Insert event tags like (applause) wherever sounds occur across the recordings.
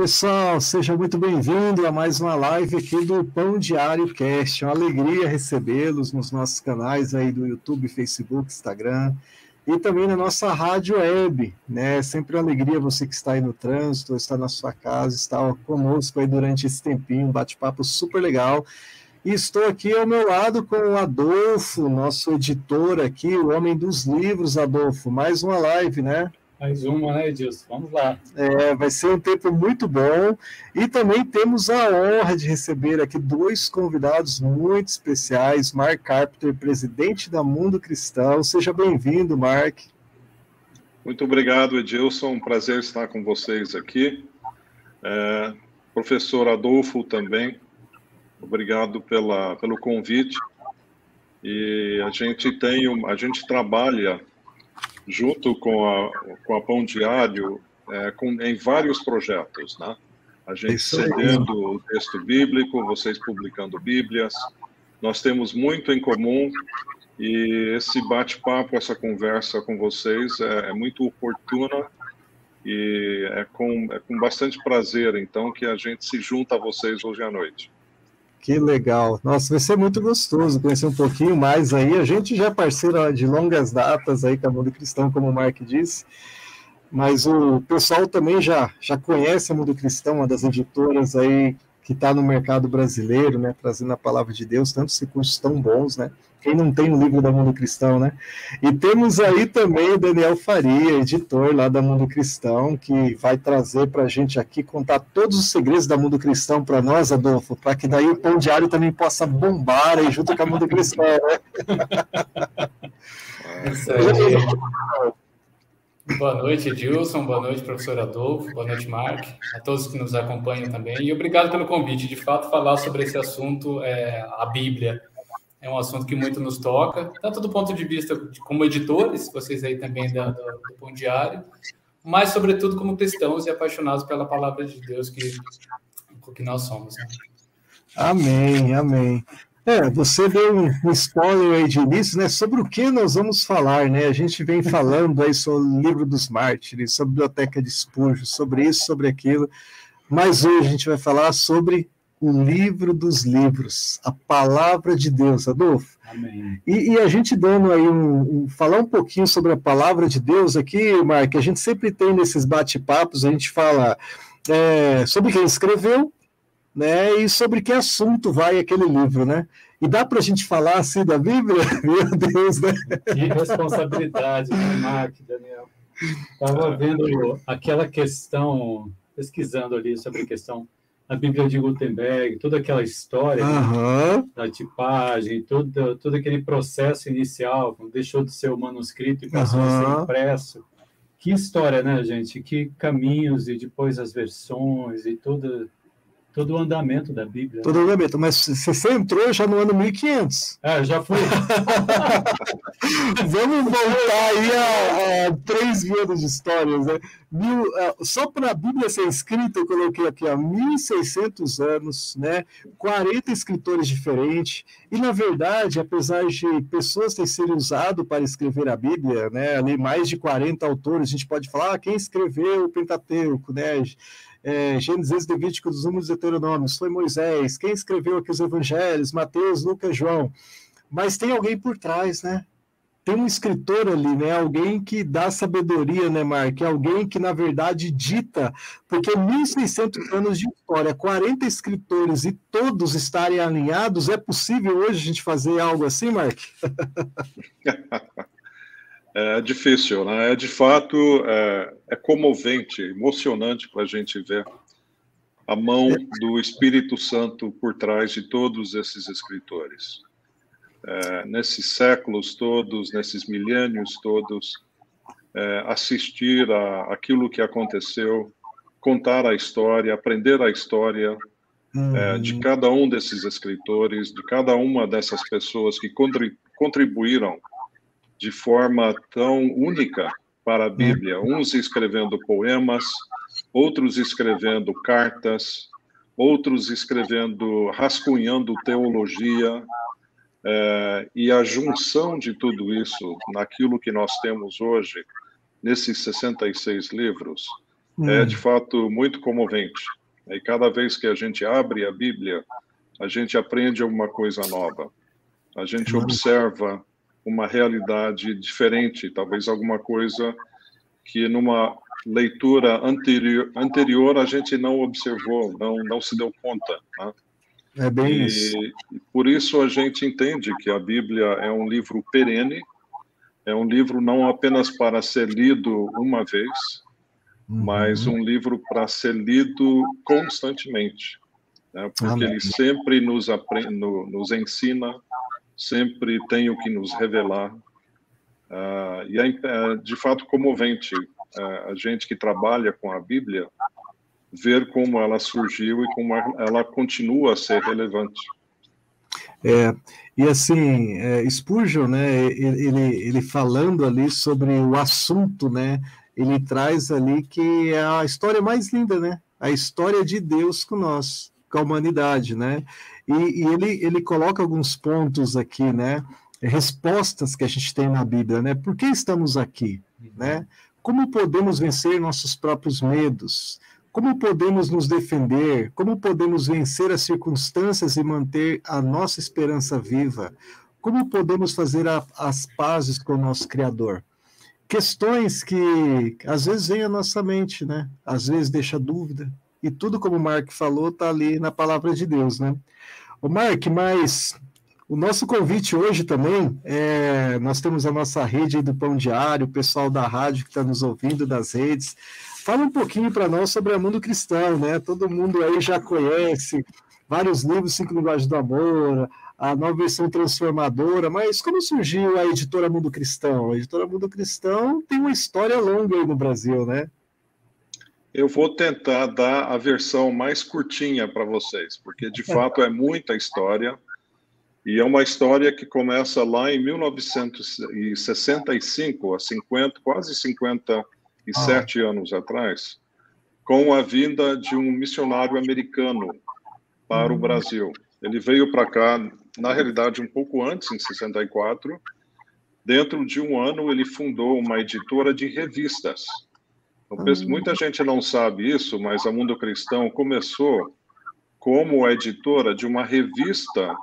Pessoal, seja muito bem-vindo a mais uma live aqui do Pão Diário Cast. É uma alegria recebê-los nos nossos canais aí do YouTube, Facebook, Instagram e também na nossa rádio web, né? É sempre uma alegria você que está aí no trânsito, está na sua casa, está conosco aí durante esse tempinho, um bate-papo super legal. E estou aqui ao meu lado com o Adolfo, nosso editor aqui, o homem dos livros, Adolfo. Mais uma live, né? Mais uma, né, Edilson? Vamos lá. É, vai ser um tempo muito bom. E também temos a honra de receber aqui dois convidados muito especiais. Mark Carpenter, presidente da Mundo Cristão. Seja bem-vindo, Mark. Muito obrigado, Edilson. Um prazer estar com vocês aqui. É, professor Adolfo também, obrigado pela, pelo convite. E a gente tem, a gente trabalha junto com a, com a Pão Diário, é, com, em vários projetos, né? A gente cedendo o texto bíblico, vocês publicando Bíblias. Nós temos muito em comum e esse bate-papo, essa conversa com vocês é, é muito oportuna e é com, é com bastante prazer, então, que a gente se junta a vocês hoje à noite. Que legal. Nossa, vai ser muito gostoso conhecer um pouquinho mais aí. A gente já é parceiro de longas datas aí com a Mundo Cristão, como o Mark disse. Mas o pessoal também já, já conhece a Mundo Cristão, uma das editoras aí que está no mercado brasileiro, né, trazendo a palavra de Deus, tantos recursos tão bons, né? Quem não tem o livro da Mundo Cristão, né? E temos aí também o Daniel Faria, editor lá da Mundo Cristão, que vai trazer para a gente aqui contar todos os segredos da Mundo Cristão para nós, Adolfo, para que daí o Pão Diário também possa bombar aí junto com a Mundo Cristão, né? Isso aí. Boa noite, Edilson. Boa noite, professor Adolfo. Boa noite, Mark. A todos que nos acompanham também. E obrigado pelo convite. De fato, falar sobre esse assunto, é, a Bíblia, é um assunto que muito nos toca, tanto do ponto de vista de, como editores, vocês aí também da, do, do Pão Diário, mas, sobretudo, como cristãos e apaixonados pela palavra de Deus que, que nós somos. Né? Amém, amém. É, você deu um, spoiler aí de início, né? Sobre o que nós vamos falar, né? A gente vem falando aí sobre o livro dos mártires, sobre a biblioteca de Spurgeon, sobre isso, sobre aquilo. Mas hoje a gente vai falar sobre o livro dos livros, a palavra de Deus, Adolfo. Amém. E, e a gente dando aí um, um, falar um pouquinho sobre a palavra de Deus aqui, Mark, a gente sempre tem nesses bate-papos, a gente fala é, sobre quem escreveu, né? E sobre que assunto vai aquele livro, né? E dá para a gente falar assim da Bíblia? (laughs) Meu Deus, né? Que responsabilidade, né, Mark, Daniel? Estava vendo aquela questão, pesquisando ali sobre a questão da Bíblia de Gutenberg, toda aquela história uhum. né, da tipagem, todo, todo aquele processo inicial, quando deixou de ser o manuscrito e passou uhum. a ser impresso. Que história, né, gente? Que caminhos e depois as versões e toda todo o andamento da Bíblia. Todo o andamento, mas você entrou já no ano 1500. É, já fui. (laughs) Vamos voltar aí a, a 3 mil anos de histórias, né? Mil, uh, só para a Bíblia ser escrita, eu coloquei aqui há 1.600 anos, né? 40 escritores diferentes, e na verdade, apesar de pessoas terem sido usado para escrever a Bíblia, né? Ali mais de 40 autores, a gente pode falar ah, quem escreveu o Pentateuco, né? É, Gênesis, Levítico, dos Números Deuteronômios, foi Moisés, quem escreveu aqui os evangelhos, Mateus, Lucas, João. Mas tem alguém por trás, né? Tem um escritor ali, né? Alguém que dá sabedoria, né, Mark? Alguém que, na verdade, dita, porque 1.600 anos de história, 40 escritores e todos estarem alinhados, é possível hoje a gente fazer algo assim, Mark? (laughs) É difícil, né? É de fato é, é comovente, emocionante para a gente ver a mão do Espírito Santo por trás de todos esses escritores. É, nesses séculos todos, nesses milênios todos, é, assistir a aquilo que aconteceu, contar a história, aprender a história é, de uhum. cada um desses escritores, de cada uma dessas pessoas que contribuíram de forma tão única para a Bíblia, uns escrevendo poemas, outros escrevendo cartas, outros escrevendo, rascunhando teologia, é, e a junção de tudo isso naquilo que nós temos hoje, nesses 66 livros, hum. é de fato muito comovente. E cada vez que a gente abre a Bíblia, a gente aprende alguma coisa nova. A gente observa uma realidade diferente, talvez alguma coisa que numa leitura anterior, anterior a gente não observou, não, não se deu conta. Né? É bem e, isso. Por isso a gente entende que a Bíblia é um livro perene, é um livro não apenas para ser lido uma vez, uhum. mas um livro para ser lido constantemente, né? porque Amém. ele sempre nos, aprende, nos ensina, sempre tem o que nos revelar. Uh, e é, é, de fato comovente uh, a gente que trabalha com a Bíblia ver como ela surgiu e como ela continua a ser relevante. É, e assim, é, Spurgeon, né, ele, ele falando ali sobre o assunto, né, ele traz ali que é a história mais linda, né, a história de Deus com nós, com a humanidade, né, e, e ele, ele coloca alguns pontos aqui, né? Respostas que a gente tem na Bíblia, né? Por que estamos aqui, né? Como podemos vencer nossos próprios medos? Como podemos nos defender? Como podemos vencer as circunstâncias e manter a nossa esperança viva? Como podemos fazer a, as pazes com o nosso Criador? Questões que às vezes vêm à nossa mente, né? Às vezes deixa dúvida. E tudo, como o Mark falou, está ali na palavra de Deus, né? O Mark, mas o nosso convite hoje também, é, nós temos a nossa rede do Pão Diário, o pessoal da rádio que está nos ouvindo, das redes. Fala um pouquinho para nós sobre a Mundo Cristão, né? Todo mundo aí já conhece vários livros, Cinco Linguagens do Amor, a nova versão transformadora, mas como surgiu a editora Mundo Cristão? A editora Mundo Cristão tem uma história longa aí no Brasil, né? Eu vou tentar dar a versão mais curtinha para vocês, porque de fato é muita história. E é uma história que começa lá em 1965, há 50, quase 57 ah. anos atrás, com a vinda de um missionário americano para o hum. Brasil. Ele veio para cá, na realidade, um pouco antes, em 64. Dentro de um ano, ele fundou uma editora de revistas Penso, muita gente não sabe isso, mas a Mundo Cristão começou como editora de uma revista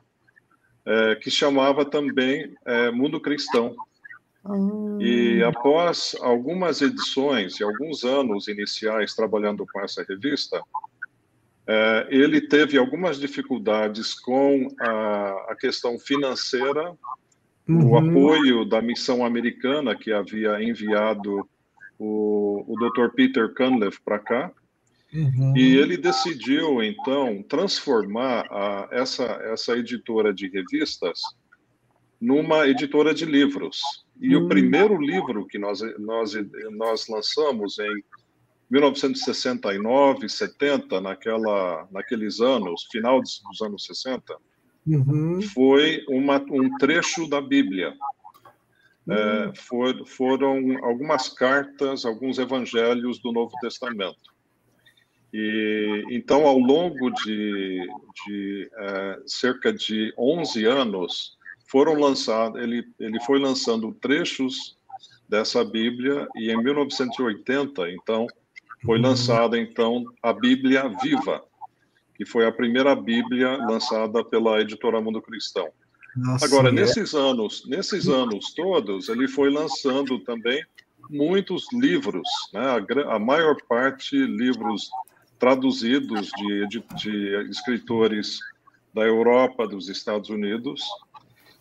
é, que chamava também é, Mundo Cristão. E após algumas edições e alguns anos iniciais trabalhando com essa revista, é, ele teve algumas dificuldades com a, a questão financeira, uhum. o apoio da missão americana que havia enviado o, o Dr. Peter Cunliffe para cá, uhum. e ele decidiu, então, transformar a, essa, essa editora de revistas numa editora de livros. E uhum. o primeiro livro que nós, nós, nós lançamos em 1969, 70, naquela, naqueles anos, final dos anos 60, uhum. foi uma, um trecho da Bíblia é, for, foram algumas cartas, alguns evangelhos do Novo Testamento. E então, ao longo de, de é, cerca de 11 anos, foram lançados, ele, ele foi lançando trechos dessa Bíblia e em 1980, então, foi lançada então a Bíblia Viva, que foi a primeira Bíblia lançada pela editora Mundo Cristão. Nossa, Agora, é. nesses anos, nesses anos todos, ele foi lançando também muitos livros, né? a, a maior parte livros traduzidos de, de, de, escritores da Europa, dos Estados Unidos,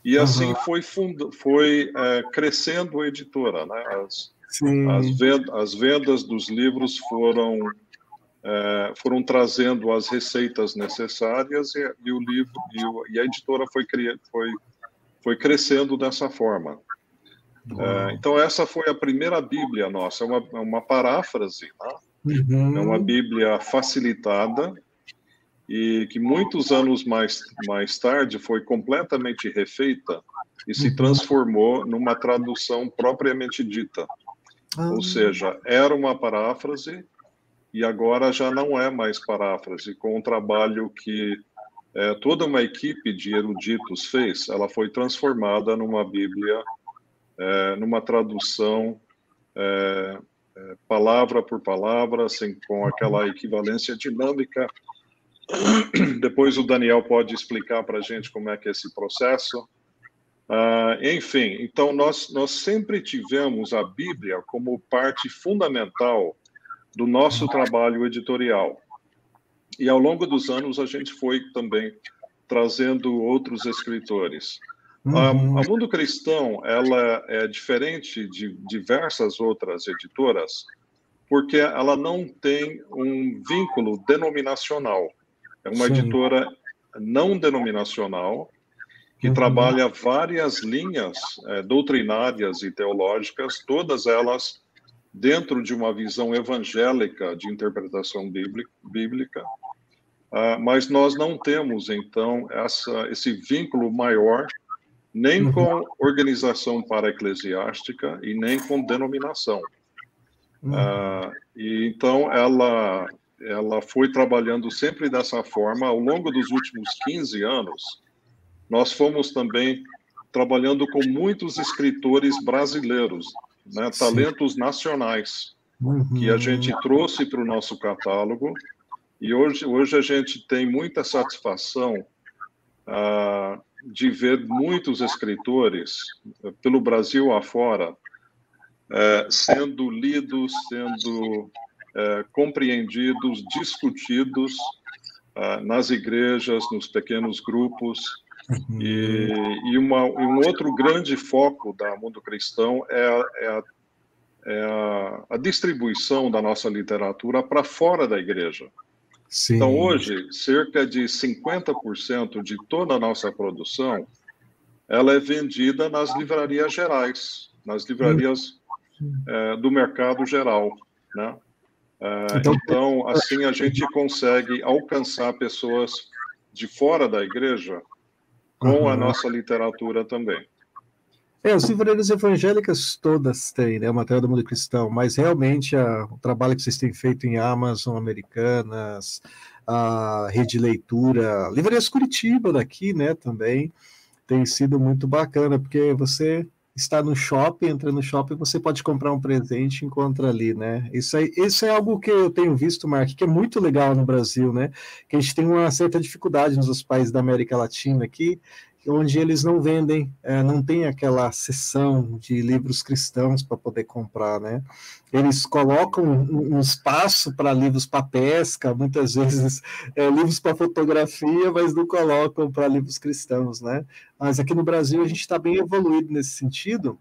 e assim uhum. foi, foi é, crescendo a editora. Né? As, as, vendas, as vendas dos livros foram foram trazendo as receitas necessárias e, e o livro e, o, e, a editora foi, foi, foi crescendo dessa forma. É, então essa foi a primeira Bíblia nossa, é uma, é uma paráfrase, né? uhum. é uma Bíblia facilitada e que muitos anos mais mais tarde foi completamente refeita e se uhum. transformou numa tradução propriamente dita. Ah. Ou seja, era uma paráfrase e agora já não é mais paráfrase, com um trabalho que é, toda uma equipe de eruditos fez, ela foi transformada numa Bíblia, é, numa tradução é, é, palavra por palavra, assim, com aquela equivalência dinâmica. Depois o Daniel pode explicar para a gente como é que é esse processo. Uh, enfim, então nós, nós sempre tivemos a Bíblia como parte fundamental do nosso trabalho editorial. E ao longo dos anos a gente foi também trazendo outros escritores. Uhum. A, a, Mundo Cristão ela é diferente de diversas outras editoras porque ela não tem um vínculo denominacional. É uma Sim. editora não denominacional que uhum. trabalha várias linhas é, doutrinárias e teológicas, todas elas dentro de uma visão evangélica de interpretação bíblica, uh, mas nós não temos, então, essa, esse vínculo maior nem uhum. com organização para-eclesiástica e nem com denominação. Uhum. Uh, e então ela ela foi trabalhando sempre dessa forma ao longo dos últimos 15 anos. Nós fomos também trabalhando com muitos escritores brasileiros, né, talentos nacionais, uhum. que a gente trouxe para o nosso catálogo. E hoje, hoje a gente tem muita satisfação uh, de ver muitos escritores, uh, pelo Brasil afora, uh, sendo lidos, sendo uh, compreendidos, discutidos uh, nas igrejas, nos pequenos grupos. Uhum. E, e, uma, um outro grande foco da Mundo Cristão é, é, a, é a, a, distribuição da nossa literatura para fora da igreja. Sim. Então, hoje, cerca de 50% de toda a nossa produção ela é vendida nas livrarias gerais, nas livrarias uhum. é, do mercado geral, né? É, então, então, assim a gente consegue alcançar pessoas de fora da igreja com uhum. a nossa literatura também. É, as livrarias evangélicas todas têm, né, o material do mundo cristão, mas realmente a, o trabalho que vocês têm feito em Amazon, Americanas, a Rede Leitura, Livrarias Curitiba daqui, né, também, tem sido muito bacana, porque você está no shopping, entra no shopping, você pode comprar um presente e encontra ali, né? Isso, aí, isso é algo que eu tenho visto, Mark, que é muito legal no Brasil, né? Que a gente tem uma certa dificuldade nos países da América Latina aqui, onde eles não vendem, é, não tem aquela seção de livros cristãos para poder comprar, né? Eles colocam um, um espaço para livros para pesca, muitas (laughs) vezes é, livros para fotografia, mas não colocam para livros cristãos, né? Mas aqui no Brasil a gente está bem evoluído nesse sentido,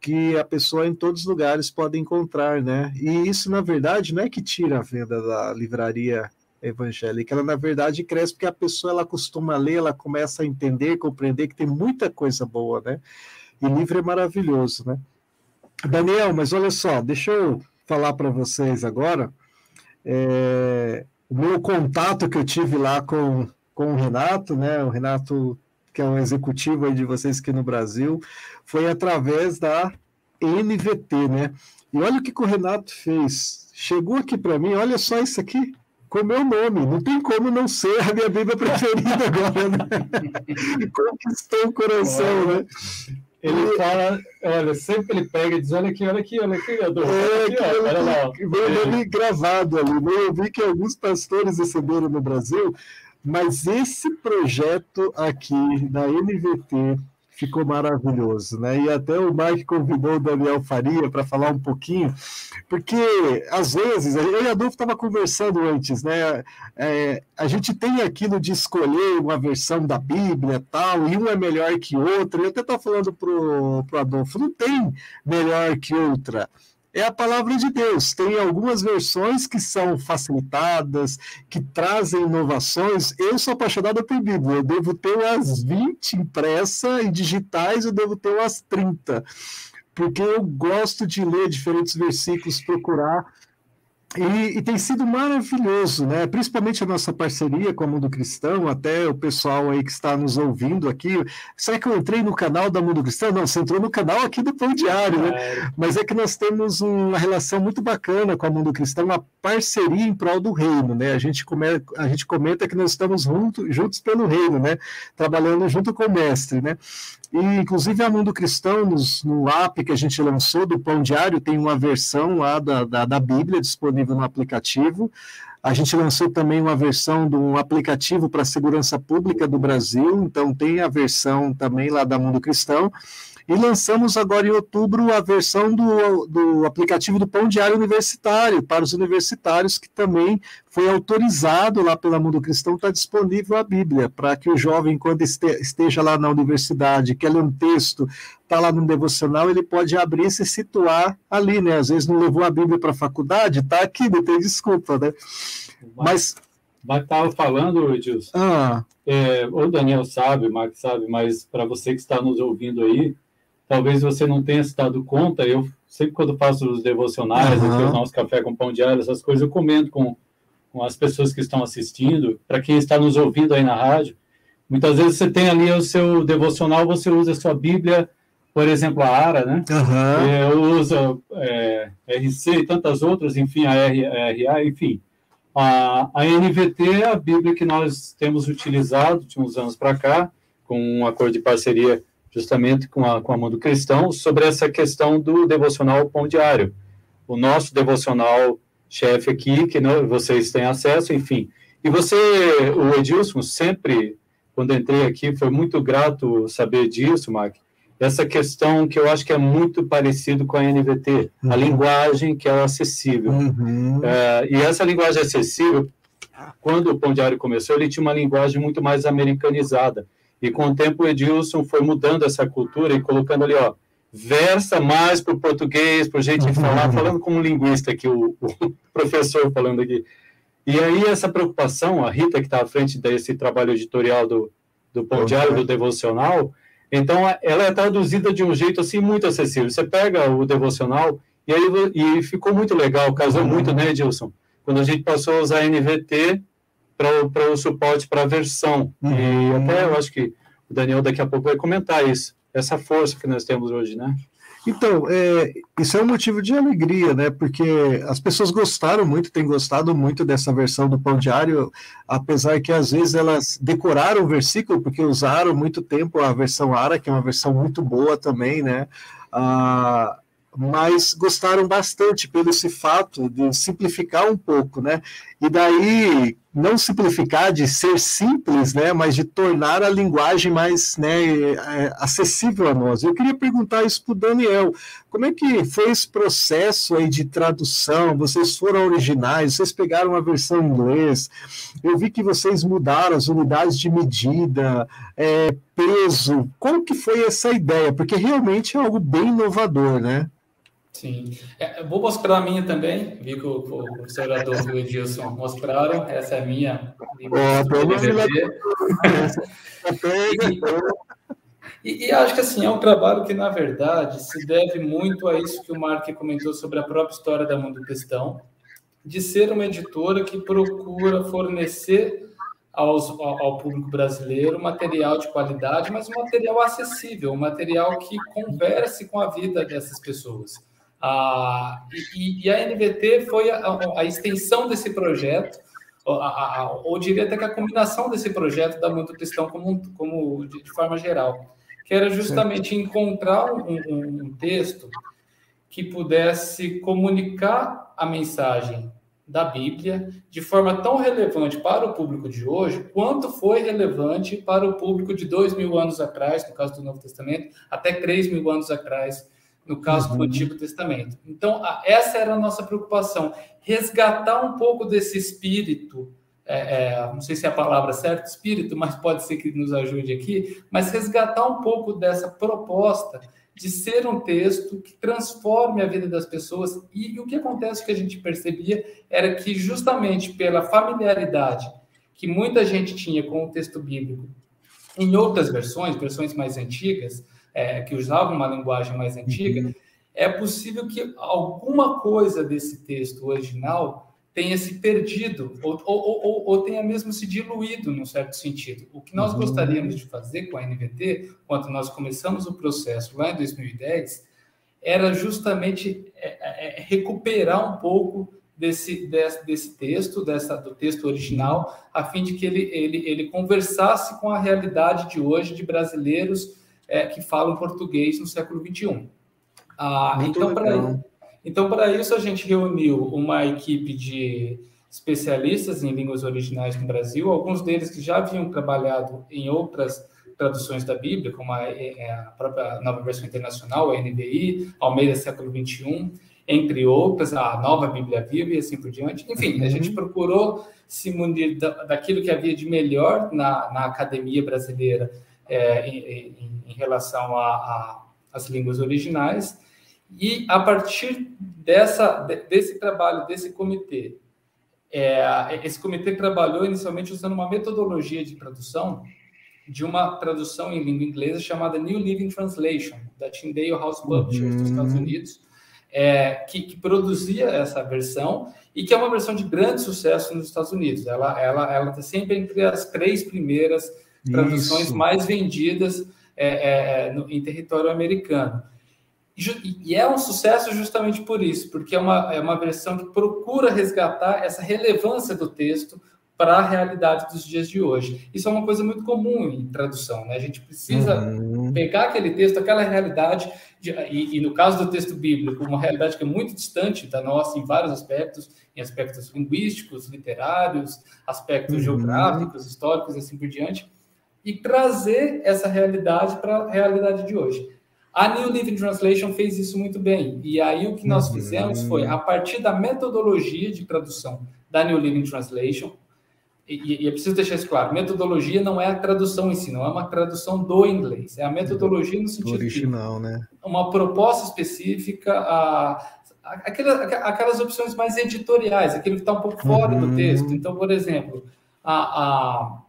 que a pessoa em todos os lugares pode encontrar, né? E isso, na verdade, não é que tira a venda da livraria evangélica, ela na verdade cresce porque a pessoa ela costuma ler, ela começa a entender, compreender que tem muita coisa boa, né? E livro é maravilhoso, né? Daniel, mas olha só, deixa eu falar para vocês agora é, o meu contato que eu tive lá com, com o Renato, né? O Renato, que é um executivo de vocês aqui no Brasil, foi através da NVT, né? E olha o que, que o Renato fez. Chegou aqui para mim, olha só isso aqui com o meu nome. Não tem como não ser a minha Bíblia preferida (laughs) agora, né? Conquistou o coração, né? Ele fala, olha, sempre ele pega e diz: olha aqui, olha aqui, olha aqui, Adolfo. É, aqui, ó, olha lá. Meu nome gravado ali. Né? Eu vi que alguns pastores receberam no Brasil, mas esse projeto aqui da NVT ficou maravilhoso, né? E até o Mike convidou o Daniel Faria para falar um pouquinho, porque às vezes, eu e a Adolfo estava conversando antes, né? É, a gente tem aquilo de escolher uma versão da Bíblia tal, e um é melhor que outra. Eu até estava falando pro, pro Adolfo, não tem melhor que outra é a palavra de Deus. Tem algumas versões que são facilitadas, que trazem inovações. Eu sou apaixonado por Bíblia, eu devo ter umas 20 impressas e digitais, eu devo ter umas 30, porque eu gosto de ler diferentes versículos, procurar E, e, tem sido maravilhoso, né? Principalmente a nossa parceria com a Mundo Cristão, até o pessoal aí que está nos ouvindo aqui. Será que eu entrei no canal da Mundo Cristão? Não, você entrou no canal aqui do Pão Diário, né? É. Mas é que nós temos uma relação muito bacana com a Mundo Cristão, uma parceria em prol do reino, né? A gente, come, a gente comenta que nós estamos junto, juntos pelo reino, né? Trabalhando junto com o mestre, né? E, inclusive, a Mundo Cristão, nos, no app que a gente lançou do Pão Diário, tem uma versão lá da, da, da Bíblia disponível no aplicativo. A gente lançou também uma versão de um aplicativo para a segurança pública do Brasil, então tem a versão também lá da Mundo Cristão. E lançamos agora em outubro a versão do, do aplicativo do Pão Diário Universitário, para os universitários, que também foi autorizado lá pela Mundo Cristão, está disponível a Bíblia, para que o jovem, quando esteja lá na universidade, quer ler um texto, está lá no devocional, ele pode abrir e se situar ali, né? Às vezes não levou a Bíblia para a faculdade, está aqui, não tem desculpa, né? Mas. Mas estava falando, Edilson. Ah. É, o Daniel sabe, o Mark sabe, mas para você que está nos ouvindo aí, talvez você não tenha se dado conta, eu sempre quando faço os devocionais, uhum. aqui, o nosso café com pão diário, essas coisas, eu comento com, com as pessoas que estão assistindo, para quem está nos ouvindo aí na rádio, muitas vezes você tem ali o seu devocional, você usa a sua Bíblia, por exemplo, a ARA, né? Uhum. Eu uso é, RC e tantas outras, enfim, a RA, enfim. A, a NVT é a Bíblia que nós temos utilizado de uns anos para cá, com um acordo de parceria justamente com a, com a Mundo Cristão, sobre essa questão do devocional pão diário. O nosso devocional chefe aqui, que não, vocês têm acesso, enfim. E você, o Edilson, sempre, quando entrei aqui, foi muito grato saber disso, Mark. Essa questão que eu acho que é muito parecido com a NVT, uhum. a linguagem que é acessível. Uhum. É, e essa linguagem acessível, quando o Pão Diário começou, ele tinha uma linguagem muito mais americanizada. E com o tempo o Edilson foi mudando essa cultura e colocando ali, ó, versa mais para o português, para o jeito de falar, (laughs) falando como linguista aqui, o, o, (laughs) professor falando aqui. E aí essa preocupação, a Rita que está à frente desse trabalho editorial do, do Pão Diário, do Devocional, então ela é traduzida de um jeito assim muito acessível. Você pega o Devocional e aí e ficou muito legal, casou muito, né, Edilson? Quando a gente passou a usar NVT para o suporte para a versão. Uhum. E até eu acho que o Daniel daqui a pouco vai comentar isso, essa força que nós temos hoje, né? Então, é, isso é um motivo de alegria, né? Porque as pessoas gostaram muito, têm gostado muito dessa versão do Pão Diário, apesar que às vezes elas decoraram o versículo, porque usaram muito tempo a versão ARA, que é uma versão muito boa também, né? Ah, mas gostaram bastante pelo esse fato de simplificar um pouco, né? E daí não simplificar de ser simples, né, mas de tornar a linguagem mais né, é, acessível a nós. Eu queria perguntar isso para o Daniel. Como é que foi esse processo aí de tradução? Vocês foram originais, vocês pegaram a versão em inglês. Eu vi que vocês mudaram as unidades de medida, é, peso. Como que foi essa ideia? Porque realmente é algo bem inovador, né? Sim. É, vou mostrar a minha também. Vi que o, o professor Adolfo e o Edilson mostraram. Essa é a minha. (laughs) e, e, acho que assim, é um trabalho que, na verdade, se deve muito a isso que o Mark comentou sobre a própria história da Mundo Questão, de ser uma editora que procura fornecer aos, ao, ao público brasileiro material de qualidade, mas um material acessível, um material que converse com a vida dessas pessoas. Ah, e, e, a NVT foi a, a extensão desse projeto, a, a, ou diria até que a combinação desse projeto da Mundo Cristão como, como de, de, forma geral, que era justamente encontrar um, um, um texto que pudesse comunicar a mensagem da Bíblia de forma tão relevante para o público de hoje, quanto foi relevante para o público de dois mil anos atrás, no caso do Novo Testamento, até três mil anos atrás, no caso uhum. do Antigo Testamento. Então, essa era a nossa preocupação, resgatar um pouco desse espírito, é, é, não sei se é a palavra certa, espírito, mas pode ser que nos ajude aqui, mas resgatar um pouco dessa proposta de ser um texto que transforme a vida das pessoas. E, e o que acontece que a gente percebia era que, justamente pela familiaridade que muita gente tinha com o texto bíblico em outras versões, versões mais antigas, é, que usavam uma linguagem mais antiga, uhum. é possível que alguma coisa desse texto original tenha se perdido ou, ou, ou, ou, tenha mesmo se diluído, num certo sentido. O que nós uhum. gostaríamos de fazer com a NVT, quando nós começamos o processo lá em 2010, era justamente é, é, é, recuperar um pouco desse, desse, desse, texto, dessa, do texto original, a fim de que ele, ele, ele conversasse com a realidade de hoje de brasileiros é, que falam português no século XXI. Ah, então, para então, isso, a gente reuniu uma equipe de especialistas em línguas originais no Brasil, alguns deles que já haviam trabalhado em outras traduções da Bíblia, como a, é, a própria Nova Versão Internacional, a NVI, Almeida Século XXI, entre outras, a Nova Bíblia Viva e assim por diante. Enfim, a gente uhum. procurou se munir daquilo que havia de melhor na, na academia brasileira é, em, em, relação às línguas originais e a partir dessa, desse trabalho, desse comitê, é, esse comitê trabalhou inicialmente usando uma metodologia de tradução de uma tradução em língua inglesa chamada New Living Translation, da Tyndale House Publishers uhum. dos Estados Unidos, é, que, que, produzia essa versão e que é uma versão de grande sucesso nos Estados Unidos. Ela ela ela está sempre entre as três primeiras traduções Isso. mais vendidas é, é, é no, em território americano. E é um sucesso justamente por isso, porque é uma, é uma versão que procura resgatar essa relevância do texto para a realidade dos dias de hoje. Isso é uma coisa muito comum em tradução, né? A gente precisa uhum. pegar aquele texto, aquela realidade, de, e, e, no caso do texto bíblico, uma realidade que é muito distante da nossa em vários aspectos, em aspectos linguísticos, literários, aspectos uhum. geográficos, históricos e assim por diante, e trazer essa realidade para a realidade de hoje. A New Living Translation fez isso muito bem. E aí o que nós uhum. fizemos foi, a partir da metodologia de tradução da New Living Translation, e, e é preciso deixar isso claro, metodologia não é a tradução em si, não é uma tradução do inglês, é a metodologia no sentido original, né? Uma proposta específica, a, aquelas, aquelas opções mais editoriais, aquilo que está um pouco fora uhum. do texto. Então, por exemplo, a, a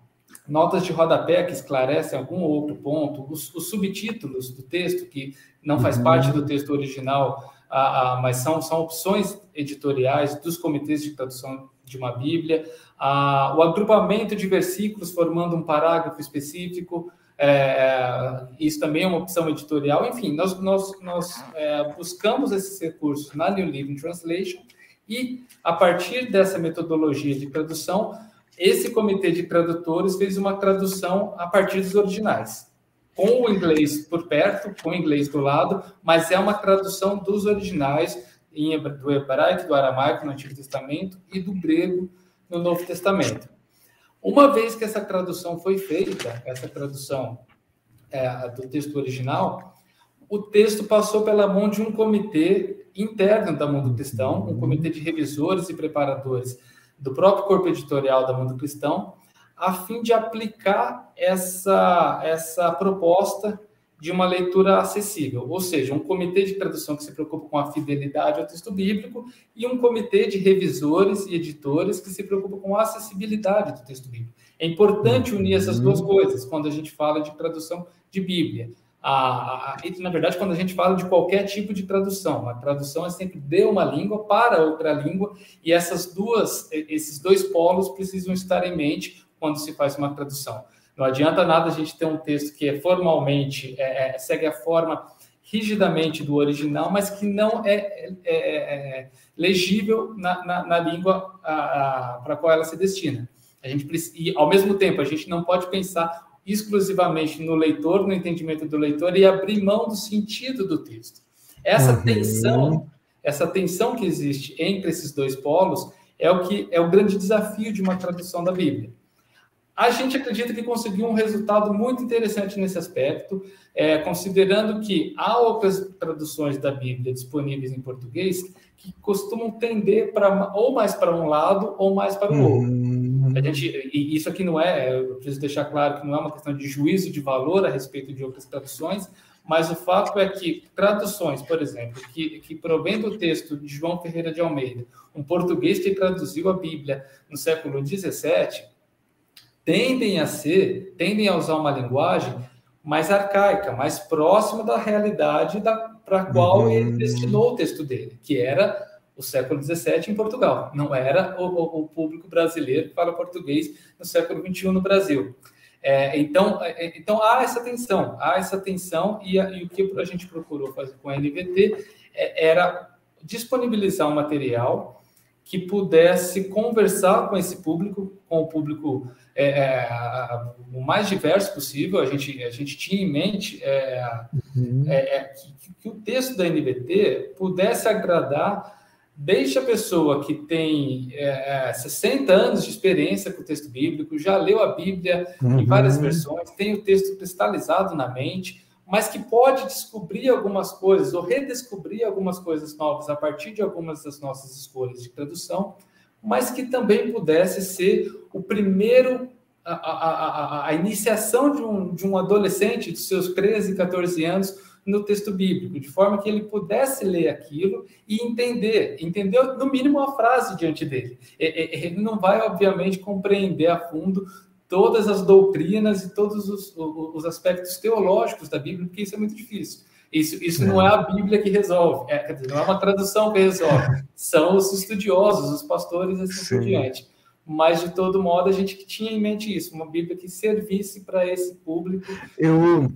notas de rodapé que esclarecem algum outro ponto, os, os subtítulos do texto, que não faz uhum. parte do texto original, a, a, mas são, são opções editoriais dos comitês de tradução de uma Bíblia, a, o agrupamento de versículos formando um parágrafo específico, é, é, isso também é uma opção editorial. Enfim, nós, nós, nós é, buscamos esses recursos na New Living Translation e, a partir dessa metodologia de tradução, esse comitê de tradutores fez uma tradução a partir dos originais, com o inglês por perto, com o inglês do lado, mas é uma tradução dos originais em, do hebraico, do aramaico no Antigo Testamento e do grego no Novo Testamento. Uma vez que essa tradução foi feita, essa tradução é, do texto original, o texto passou pela mão de um comitê interno da Mundo Cristão, um comitê de revisores e preparadores do próprio corpo editorial da Mundo Cristão, a fim de aplicar essa, essa proposta de uma leitura acessível, ou seja, um comitê de tradução que se preocupa com a fidelidade ao texto bíblico e um comitê de revisores e editores que se preocupa com a acessibilidade do texto bíblico. É importante unir essas duas uhum. coisas quando a gente fala de tradução de Bíblia. A, a, na verdade, quando a gente fala de qualquer tipo de tradução, a tradução é sempre de uma língua para outra língua, e essas duas, esses dois polos precisam estar em mente quando se faz uma tradução. Não adianta nada a gente ter um texto que é formalmente é, é, segue a forma rigidamente do original, mas que não é, é, é, é legível na, na, na língua para qual ela se destina. A gente e ao mesmo tempo a gente não pode pensar exclusivamente no leitor, no entendimento do leitor e abrir mão do sentido do texto. Essa uhum. tensão, essa tensão que existe entre esses dois polos é o que é o grande desafio de uma tradução da Bíblia. A gente acredita que conseguiu um resultado muito interessante nesse aspecto, é, considerando que há outras traduções da Bíblia disponíveis em português que costumam tender para ou mais para um lado ou mais para o outro. Uhum. A gente, e isso aqui não é, eu preciso deixar claro que não é uma questão de juízo de valor a respeito de outras traduções, mas o fato é que traduções, por exemplo, que, que provém do texto de João Ferreira de Almeida, um português que traduziu a Bíblia no século XVII, tendem a ser, tendem a usar uma linguagem mais arcaica, mais próxima da realidade para a qual uhum. ele destinou o texto dele, que era o século XVII em Portugal, não era o, o, público brasileiro que fala português no século XXI no Brasil. É, então, é, é, então há essa tensão, há essa tensão e, a, e, o que a gente procurou fazer com a NVT é, era disponibilizar um material que pudesse conversar com esse público, com o público é, é o mais diverso possível. A gente, a gente tinha em mente uhum. que, que, o texto da NVT pudesse agradar desde a pessoa que tem é, 60 é, anos de experiência com o texto bíblico, já leu a Bíblia uhum. em várias versões, tem o texto cristalizado na mente, mas que pode descobrir algumas coisas ou redescobrir algumas coisas novas a partir de algumas das nossas escolhas de tradução, mas que também pudesse ser o primeiro a, a, a, a iniciação de um, de um adolescente de seus 13, 14 anos no texto bíblico, de forma que ele pudesse ler aquilo e entender, entender no mínimo uma frase diante dele. Ele não vai, obviamente, compreender a fundo todas as doutrinas e todos os, os aspectos teológicos da Bíblia, porque isso é muito difícil. Isso, isso é. não é a Bíblia que resolve, é, dizer, não é uma tradução que resolve, (laughs) são os estudiosos, os pastores e assim Sim. por diante. Mas, de todo modo, a gente tinha em mente isso, uma Bíblia que servisse para esse público. Eu,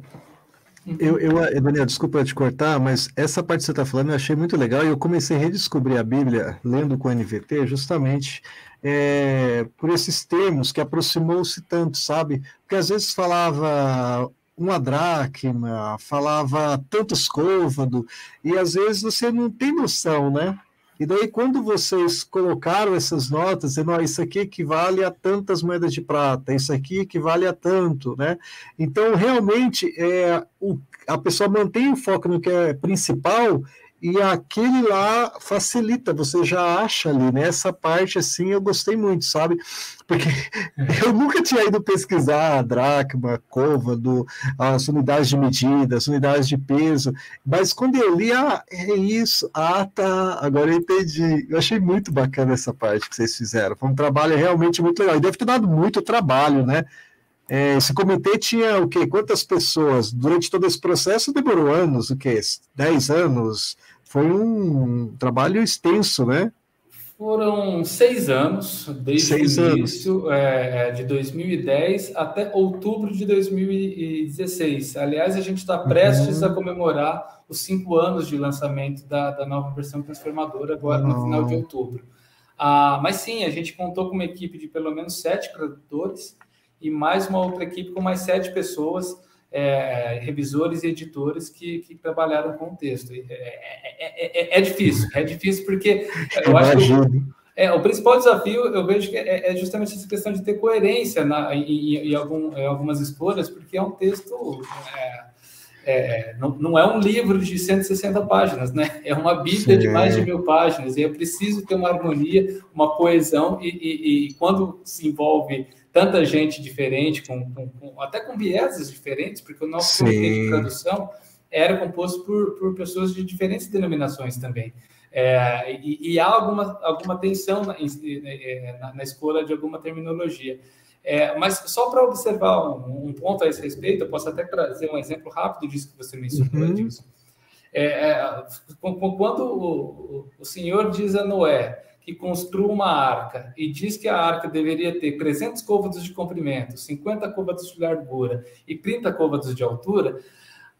eu, eu, eh, Daniel, desculpa te cortar, mas essa parte que você está falando eu achei muito legal e eu comecei a redescobrir a Bíblia lendo com o NVT justamente é, por esses termos que aproximou-se tanto, sabe? Porque às vezes falava uma dracma, falava tantos côvado, e às vezes você não tem noção, né? E daí, quando vocês colocaram essas notas, dizendo, oh, isso aqui equivale a tantas moedas de prata, isso aqui equivale a tanto, né? Então, realmente, é, o, a pessoa mantém o foco no que é principal e aquele lá facilita, você já acha ali, né? Essa parte, assim, eu gostei muito, sabe? Porque (laughs) eu nunca tinha ido pesquisar a dracma, côvado, as unidades de medida, as unidades de peso, mas quando eu li, ah, é isso, ah, tá, agora eu entendi. Eu achei muito bacana essa parte que vocês fizeram, foi um trabalho realmente muito legal, e deve ter dado muito trabalho, né? É, esse comitê tinha o quê? Quantas pessoas? Durante todo esse processo demorou anos, o quê? Dez anos? Foi um trabalho extenso, né? Foram seis anos, desde seis o início é, é de 2010 até outubro de 2016. Aliás, a gente está prestes uhum. a comemorar os cinco anos de lançamento da, da nova versão transformadora, agora uhum. no final de outubro. Ah, mas sim, a gente contou com uma equipe de pelo menos sete tradutores e mais uma outra equipe com mais sete pessoas é, revisores e editores que, que, trabalharam com o texto. É, é, é, difícil, é difícil porque eu acho que o, o principal desafio eu vejo que é, justamente essa questão de ter coerência na, em, em, algum, em algumas escolhas, porque é um texto. É, não, não, é um livro de 160 páginas, né? É uma Bíblia Sim. de mais de mil páginas, e é preciso ter uma harmonia, uma coesão, e, e, e quando se envolve tanta gente diferente, com, com, com, até com vieses diferentes, porque o nosso comitê de tradução era composto por, por pessoas de diferentes denominações também. É, e, e, há alguma, alguma tensão na, na, na escolha de alguma terminologia. É, mas só para observar um, um, ponto a esse respeito, eu posso até trazer um exemplo rápido disso que você mencionou, uhum. Edilson. É, é, quando o, o, Senhor diz a Noé que construa uma arca e diz que a arca deveria ter 300 côvados de comprimento, 50 côvados de largura e 30 côvados de altura,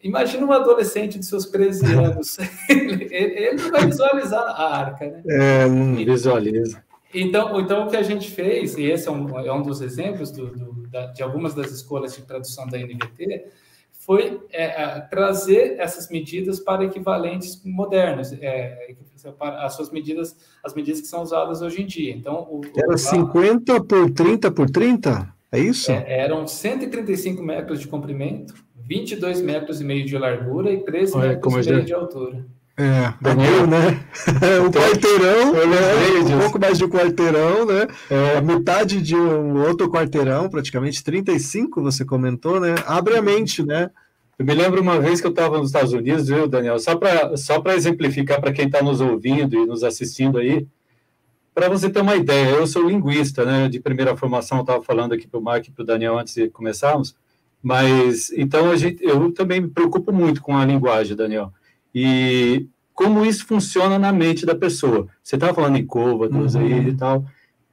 imagina um adolescente de seus 13 (laughs) anos, ele, ele, não vai visualizar a arca, né? É, não visualiza. Então, então, o que a gente fez, e esse é um, é um dos exemplos do, do, da, de algumas das escolhas de tradução da NVT, foi é, é, trazer essas medidas para equivalentes modernos, é, para as suas medidas, as medidas que são usadas hoje em dia. Então, o, era 50 por 30 por 30? É isso? É, eram 135 metros de comprimento, 22 metros e meio de largura e 13 Olha, metros e meio já... de altura. É, Daniel, né? (laughs) um (laughs) quarteirão, né? um pouco mais de um quarteirão, né? É, metade de um outro quarteirão, praticamente 35, você comentou, né? Abre a mente, né? Eu me lembro uma vez que eu estava nos Estados Unidos, viu, Daniel? Só para só exemplificar para quem está nos ouvindo e nos assistindo aí, para você ter uma ideia, eu sou linguista, né? De primeira formação, eu estava falando aqui para o Mark e para o Daniel antes de começarmos. Mas, então, a gente, eu também me preocupo muito com a linguagem, Daniel. E como isso funciona na mente da pessoa. Você estava falando em côvados uhum. aí e tal.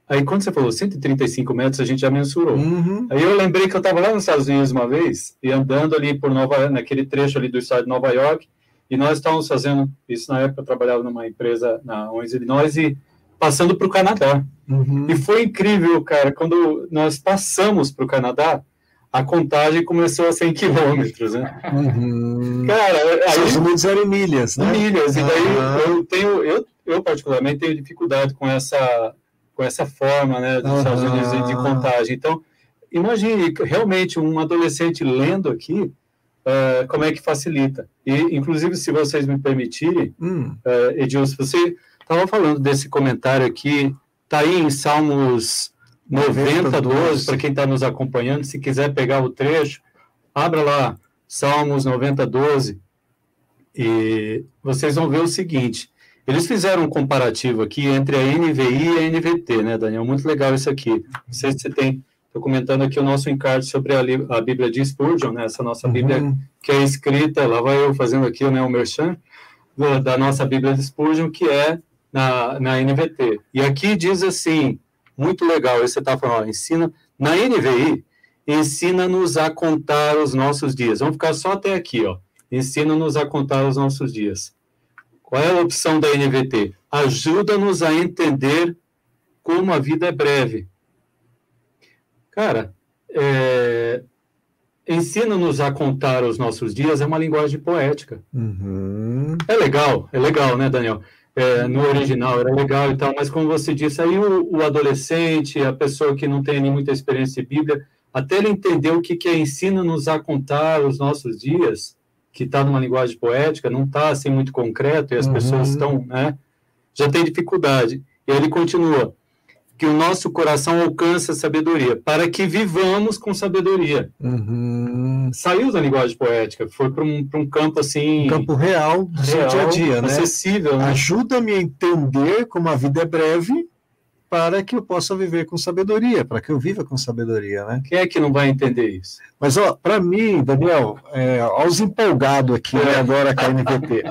Aí, quando você falou 135 metros, a gente já mensurou. Uhum. Aí eu lembrei que eu estava lá nos Estados Unidos uma vez, e andando ali por Nova, naquele trecho ali do estado de Nova York, e nós estávamos fazendo isso na época, eu trabalhava numa empresa na Illinois, e passando para o Canadá. Uhum. E foi incrível, cara, quando nós passamos para o Canadá, a contagem começou a 100 quilômetros, né? Uhum. Cara, aí... Os Unidos eram milhas, né? Milhas, e daí eu tenho, eu, eu particularmente tenho dificuldade com essa com essa forma né, dos uhum. Estados Unidos de contagem. Então, imagine realmente um adolescente lendo aqui, uh, como é que facilita. E, inclusive, se vocês me permitirem, hum. uh, Edilson, você estava falando desse comentário aqui, está aí em Salmos 90, 12, para quem está nos acompanhando, se quiser pegar o trecho, abra lá, Salmos 90, 12, e vocês vão ver o seguinte, eles fizeram um comparativo aqui entre a NVI e a NVT, né, Daniel? Muito legal isso aqui. Não sei se você tem. Estou comentando aqui o nosso encarte sobre a, a Bíblia de Spurgeon, né? Essa nossa Bíblia uhum. que é escrita, lá vai eu fazendo aqui né, o merchan, da nossa Bíblia de Spurgeon, que é na, na NVT. E aqui diz assim, muito legal, você está falando, ó, ensina, na NVI, ensina-nos a contar os nossos dias. Vamos ficar só até aqui, ó. Ensina-nos a contar os nossos dias. Qual é a opção da NVT? Ajuda-nos a entender como a vida é breve. Cara, é, ensina-nos a contar os nossos dias é uma linguagem poética. Uhum. É legal, é legal, né, Daniel? É, no original era legal e tal, mas como você disse, aí o, o, adolescente, a pessoa que não tem nem muita experiência de Bíblia, até ele entender o que, que é ensina-nos a contar os nossos dias, que está numa linguagem poética, não está assim muito concreto, e as uhum. pessoas estão, né, já tem dificuldade. E ele continua, que o nosso coração alcance a sabedoria, para que vivamos com sabedoria. Uhum. Saiu da linguagem poética, foi para um, um campo assim... Um campo real do seu dia a dia, né? Acessível. Né? Ajuda-me a entender como a vida é breve para que eu possa viver com sabedoria, para que eu viva com sabedoria, né? Quem é que não vai entender isso? Mas, ó, para mim, Daniel, é, aos empolgados aqui, né, agora com a NVT,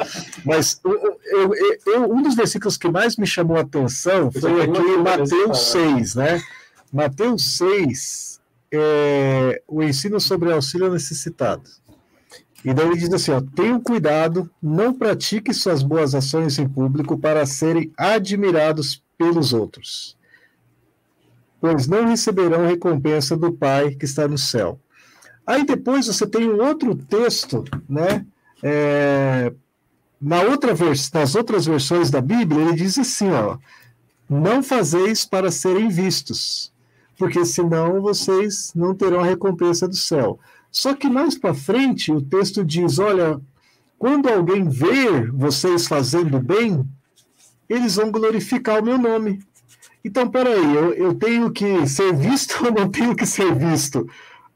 mas eu, eu, um dos versículos que mais me chamou a atenção foi aqui em Mateus 6, né? Mateus 6, é, o ensino sobre auxílio necessitado. E daí ele diz assim: ó, tenham cuidado, não pratique suas boas ações em público para serem admirados pelos outros, pois não receberão recompensa do Pai que está no céu. Aí depois você tem um outro texto, né? É, na outra vers nas outras versões da Bíblia, ele diz assim, ó, não fazeis para serem vistos, porque senão vocês não terão a recompensa do céu. Só que mais para frente o texto diz, olha, quando alguém ver vocês fazendo bem, eles vão glorificar o meu nome. Então, peraí, eu, eu tenho que ser visto (laughs) ou não tenho que ser visto?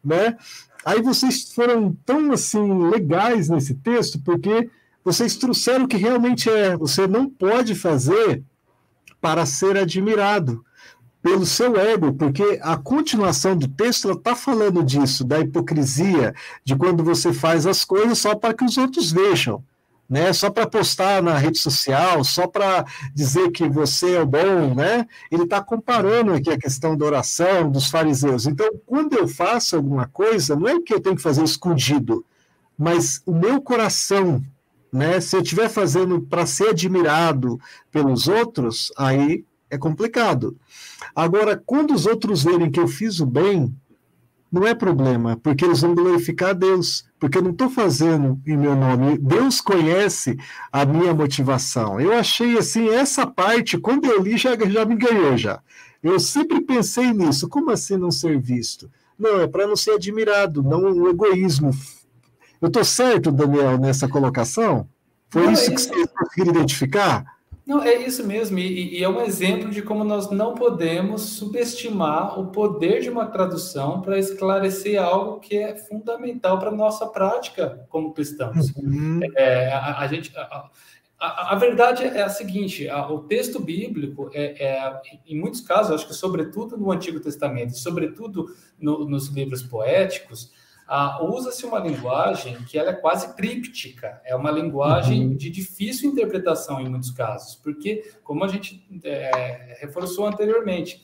Né? Aí vocês foram tão assim legais nesse texto, porque vocês trouxeram o que realmente é. Você não pode fazer para ser admirado pelo seu ego, porque a continuação do texto está falando disso, da hipocrisia, de quando você faz as coisas só para que os outros vejam né? Só para postar na rede social, só para dizer que você é bom, né? Ele está comparando aqui a questão da oração dos fariseus. Então, quando eu faço alguma coisa, não é que eu tenho que fazer escondido, mas o meu coração, né? Se eu estiver fazendo para ser admirado pelos outros, aí é complicado. Agora, quando os outros verem que eu fiz o bem, não é problema, porque eles vão glorificar a Deus, porque eu não estou fazendo em meu nome. Deus conhece a minha motivação. Eu achei assim, essa parte, quando eu li, já, já me ganhou já. Eu sempre pensei nisso. Como assim não ser visto? Não, é para não ser admirado, não o egoísmo. Eu estou certo, Daniel, nessa colocação? Foi não, isso é... que você conseguiu identificar? Não, é isso mesmo, e, e, é um exemplo de como nós não podemos subestimar o poder de uma tradução para esclarecer algo que é fundamental para a nossa prática como cristãos. Uhum. É, a, a, gente. A, a, a, verdade é a seguinte: o texto bíblico, é, é, em muitos casos, acho que sobretudo no Antigo Testamento, sobretudo no, nos livros poéticos, ah, usa-se uma linguagem que ela é quase críptica, é uma linguagem uhum. de difícil interpretação em muitos casos, porque, como a gente é, reforçou anteriormente,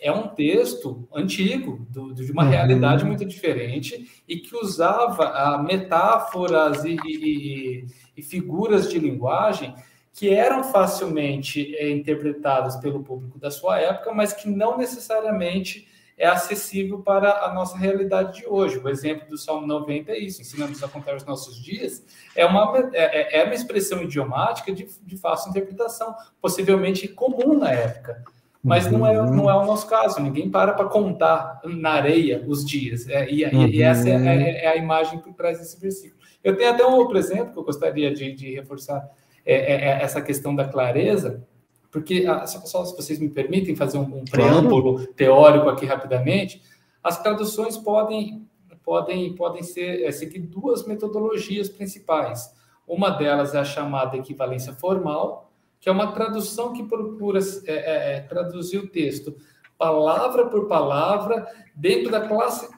é um texto antigo, do, de uma uhum. realidade muito diferente, e que usava ah, metáforas e, e, e, figuras de linguagem que eram facilmente é, interpretadas pelo público da sua época, mas que não necessariamente é acessível para a nossa realidade de hoje. O exemplo do Salmo 90 é isso, ensinamos a contar os nossos dias, é uma, é, é, é uma expressão idiomática de, de fácil interpretação, possivelmente comum na época. Mas uhum. não, é, não é o nosso caso, ninguém para para contar na areia os dias. É, e, uhum. e, essa é, é, é, a imagem por trás desse versículo. Eu tenho até um outro exemplo que eu gostaria de, de reforçar é, é essa questão da clareza, porque, ah, só, se vocês me permitem fazer um, um preâmbulo claro. teórico aqui rapidamente, as traduções podem, podem, podem ser, é, seguir duas metodologias principais. Uma delas é a chamada equivalência formal, que é uma tradução que procura é, é, é traduzir o texto palavra por palavra dentro da classe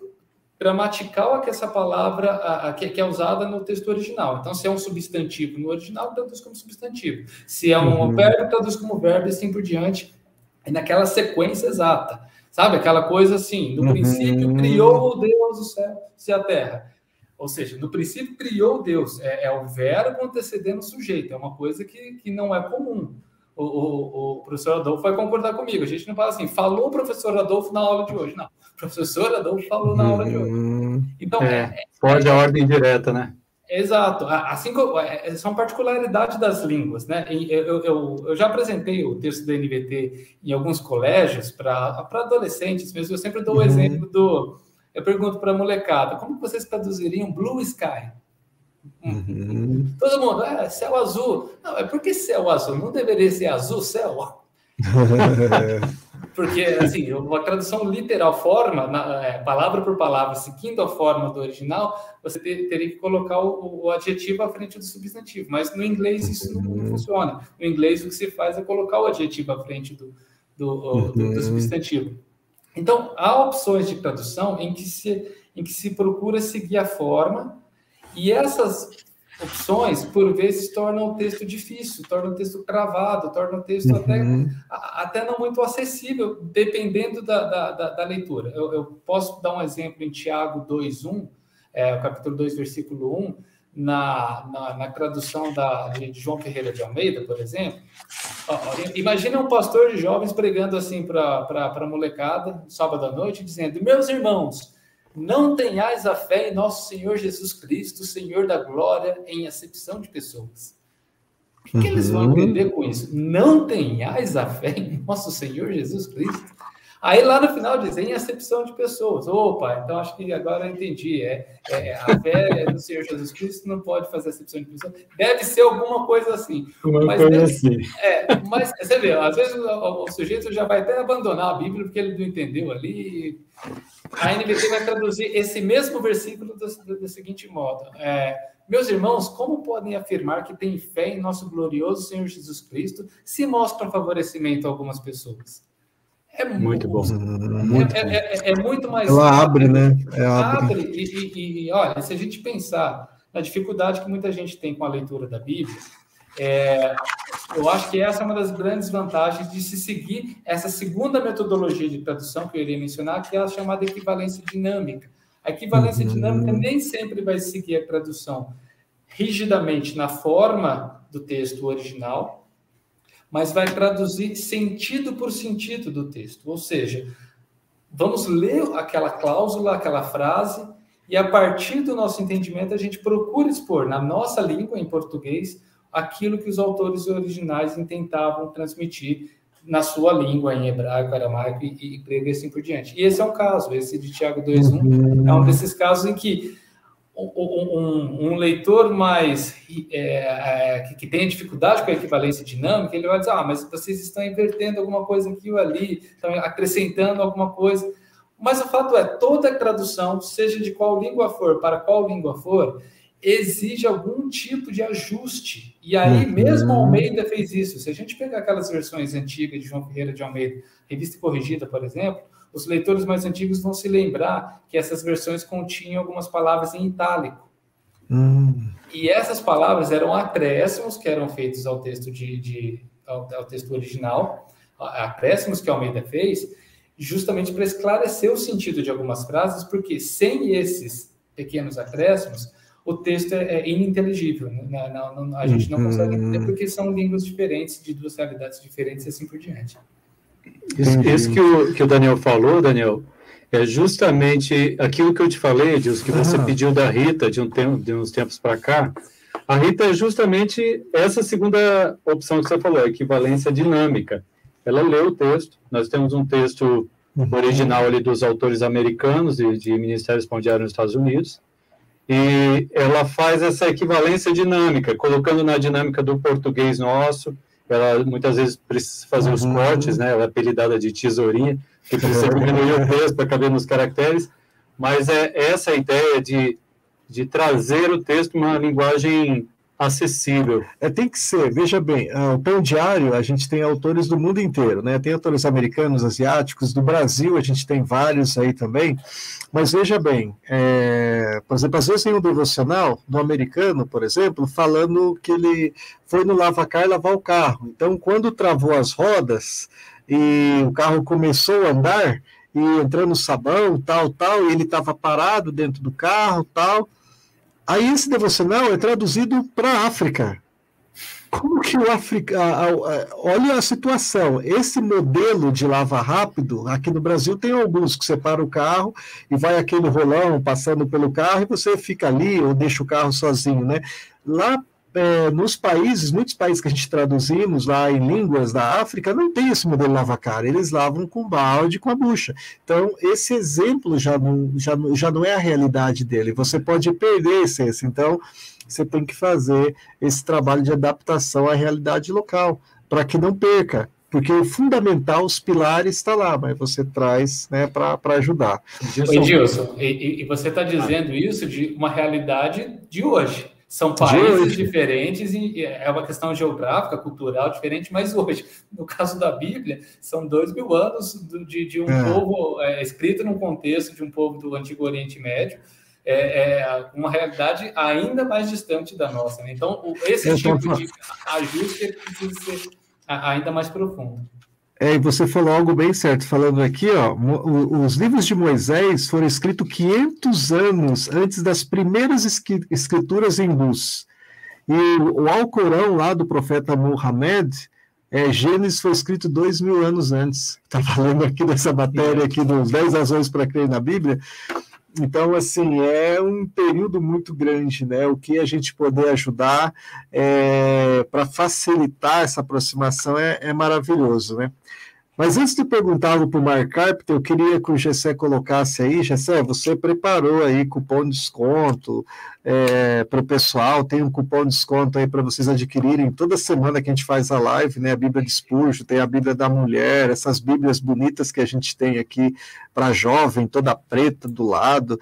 gramatical a que essa palavra a, a, que, é usada no texto original. Então, se é um substantivo no original, traduz como substantivo. Se é um uhum. verbo, traduz como verbo e assim por diante, e naquela sequência exata. Sabe? Aquela coisa assim, no uhum. princípio criou Deus o céu e a terra. Ou seja, no princípio criou Deus. É, é o verbo antecedendo o sujeito. É uma coisa que, que não é comum. O, o, o, professor Adolfo vai concordar comigo. A gente não fala assim, falou o professor Adolfo na aula de hoje. Não, professor Adolfo falou na aula de hoje. Hum, então, é, é, pode a ordem direta, né? Exato. Assim é, é, são particularidades das línguas, né? Eu, eu, eu, já apresentei o texto da NVT em alguns colégios para adolescentes mesmo. Eu sempre dou o uhum. exemplo do. Eu pergunto para a molecada: como vocês traduziriam Blue Sky? Uhum. Todo mundo, é céu azul. Não, é porque céu azul? Não deveria ser azul céu? (laughs) porque, assim, uma tradução literal, forma, na, é, palavra por palavra, seguindo a forma do original, você ter, teria que colocar o, o, adjetivo à frente do substantivo. Mas no inglês isso não, não, funciona. No inglês o que se faz é colocar o adjetivo à frente do, do, do, do uhum. substantivo. Então, há opções de tradução em que se, em que se procura seguir a forma e essas opções, por vezes, tornam o texto difícil, tornam o texto cravado, tornam o texto uhum. até, até não muito acessível, dependendo da, da, da, da leitura. Eu, eu, posso dar um exemplo em Tiago 2.1, é, o capítulo 2, versículo 1, na, na, na tradução da, de, João Ferreira de Almeida, por exemplo. imagina um pastor de jovens pregando assim para a molecada, sábado à noite, dizendo: Meus irmãos, não tenhais a fé em nosso Senhor Jesus Cristo, Senhor da glória, em acepção de pessoas. O que, uhum. eles vão uhum. entender com isso? Não tenhais a fé em nosso Senhor Jesus Cristo. Aí lá no final diz, em acepção de pessoas. Opa, então acho que agora eu entendi. É, é a fé do Senhor Jesus Cristo não pode fazer acepção de pessoas. Deve ser alguma coisa assim. Uma mas coisa assim. É, mas você vê, às vezes o, o, sujeito já vai até abandonar a Bíblia porque ele não entendeu ali. A NVT vai traduzir esse mesmo versículo do seguinte modo. É, meus irmãos, como podem afirmar que têm fé em nosso glorioso Senhor Jesus Cristo se mostram favorecimento a algumas pessoas? É muito, bom. Muito é, bom. É, é, é, muito mais. Ela abre, né? É, abre. abre e, e, e, olha, se a gente pensar na dificuldade que muita gente tem com a leitura da Bíblia, é, eu acho que essa é uma das grandes vantagens de se seguir essa segunda metodologia de tradução que eu iria mencionar, que é a chamada equivalência dinâmica. A equivalência uhum. dinâmica nem sempre vai seguir a tradução rigidamente na forma do texto original, mas vai traduzir sentido por sentido do texto. Ou seja, vamos ler aquela cláusula, aquela frase, e a partir do nosso entendimento, a gente procura expor na nossa língua, em português, aquilo que os autores originais intentavam transmitir na sua língua, em hebraico, aramaico e, e grego e assim por diante. E esse é um caso, esse de Tiago 2.1 uhum. é um desses casos em que um, um, leitor mais é, é, que, que tem dificuldade com a equivalência dinâmica, ele vai dizer, ah, mas vocês estão invertendo alguma coisa aqui ou ali, estão acrescentando alguma coisa. Mas o fato é, toda tradução, seja de qual língua for, para qual língua for, exige algum tipo de ajuste. E aí, uhum. mesmo Almeida fez isso. Se a gente pegar aquelas versões antigas de João Ferreira de Almeida, revista corrigida, por exemplo, os leitores mais antigos vão se lembrar que essas versões continham algumas palavras em itálico. Hum. E essas palavras eram acréscimos que eram feitos ao texto de, de ao, ao, texto original, acréscimos que Almeida fez, justamente para esclarecer o sentido de algumas frases, porque sem esses pequenos acréscimos, o texto é, é ininteligível. Né? Não, não, a gente não consegue entender uhum. porque são línguas diferentes, de duas realidades diferentes e assim por diante. Isso, isso que, o, que o Daniel falou, Daniel, é justamente aquilo que eu te falei, Edilson, que você ah. pediu da Rita de, um tempo, de uns tempos para cá. A Rita é justamente essa segunda opção que você falou, a equivalência dinâmica. Ela leu o texto, nós temos um texto uhum. original ali dos autores americanos e de Ministério Espondiário nos Estados Unidos, e ela faz essa equivalência dinâmica, colocando na dinâmica do português nosso, ela muitas vezes precisa fazer uhum. os cortes, né? Ela é apelidada de tesourinha, que precisa diminuir o texto para caber nos caracteres, mas é essa a ideia de, de trazer o texto uma linguagem acessível. É, tem que ser, veja bem, uh, o Pão Diário, a gente tem autores do mundo inteiro, né? Tem autores americanos, asiáticos, do Brasil, a gente tem vários aí também, mas veja bem, é, por exemplo, às vezes tem um devocional do americano, por exemplo, falando que ele foi no lavacar lavar o carro. Então, quando travou as rodas e o carro começou a andar, e entrando sabão, tal, tal, e ele estava parado dentro do carro, tal, Aí esse devocional é traduzido para a África. Como que o África. Olha a situação. Esse modelo de lava rápido, aqui no Brasil tem alguns que separa o carro e vai aquele rolão passando pelo carro e você fica ali ou deixa o carro sozinho, né? Lá é, nos países, muitos países que a gente traduzimos lá em línguas da África, não tem esse modelo lava-cara, eles lavam com balde, com a bucha. Então, esse exemplo já não, já, já não é a realidade dele, você pode perder esse, esse. Então, você tem que fazer esse trabalho de adaptação à realidade local, para que não perca, porque o fundamental, os pilares, está lá, mas você traz né, para ajudar. Edilson, e, e você está dizendo isso de uma realidade de hoje. São países diferentes e é uma questão geográfica, cultural diferente, mas hoje, (laughs) no caso da Bíblia, são dois mil anos de, de um é. povo é, escrito num contexto de um povo do Antigo Oriente Médio, é, é uma realidade ainda mais distante da nossa. Né? Então, esse tipo de ajuste precisa ser ainda mais profundo. É, e você falou algo bem certo, falando aqui, ó, os livros de Moisés foram escritos 500 anos antes das primeiras escrituras hindus. E o Alcorão lá do profeta Muhammad, é, Gênesis foi escrito dois mil anos antes. Está (laughs) falando aqui dessa matéria aqui dos 10 razões para crer na Bíblia. Então, assim, é um período muito grande, né? O que a gente poder ajudar é, para facilitar essa aproximação é, é maravilhoso, né? Mas antes de perguntar algo para o Mark Carpenter, eu queria que o Gessé colocasse aí, Gessé, você preparou aí cupom de desconto, é, para o pessoal, tem um cupom de desconto aí para vocês adquirirem toda semana que a gente faz a live, né? A Bíblia de Spurgeon, tem a Bíblia da Mulher, essas Bíblias bonitas que a gente tem aqui para jovem, toda preta do lado.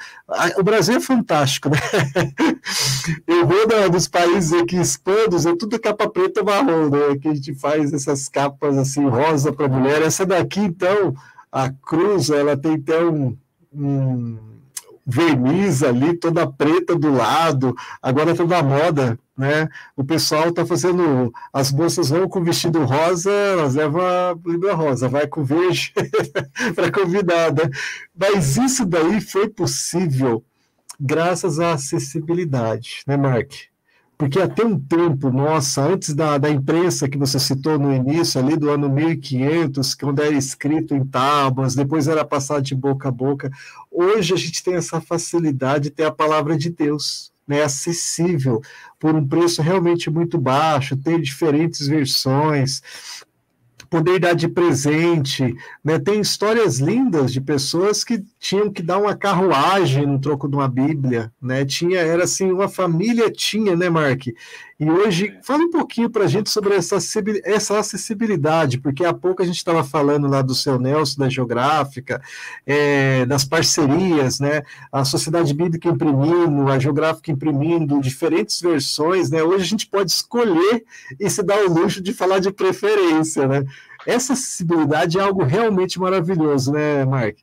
O Brasil é fantástico, né? (laughs) Eu vou da, dos países aqui hispanos, é tudo capa preta marrom, né? Que a gente faz essas capas assim, rosa para mulher. Essa daqui, então, a cruz, ela tem até um, um verniz ali, toda preta do lado, agora está na moda, né? O pessoal está fazendo, as moças vão com vestido rosa, elas levam a rosa, vai com verde (laughs) para convidada. Mas isso daí foi possível graças à acessibilidade, né, Mark? Porque até um tempo, nossa, antes da, da imprensa que você citou no início, ali do ano 1500, quando era escrito em tábuas, depois era passado de boca a boca, hoje a gente tem essa facilidade de ter a palavra de Deus, né, acessível, por um preço realmente muito baixo, ter diferentes versões, poder dar de presente, né? Tem histórias lindas de pessoas que tinham que dar uma carruagem no troco de uma Bíblia, né? Tinha, era assim, uma família tinha, né, Mark? E hoje, fala um pouquinho para a gente sobre essa, essa acessibilidade, porque há pouco a gente estava falando lá do seu Nelson, da Geográfica, é, das parcerias, né? A Sociedade Bíblica imprimindo, a Geográfica imprimindo diferentes versões, né? Hoje a gente pode escolher e se dar o luxo de falar de preferência, né? essa acessibilidade é algo realmente maravilhoso, né, Mark?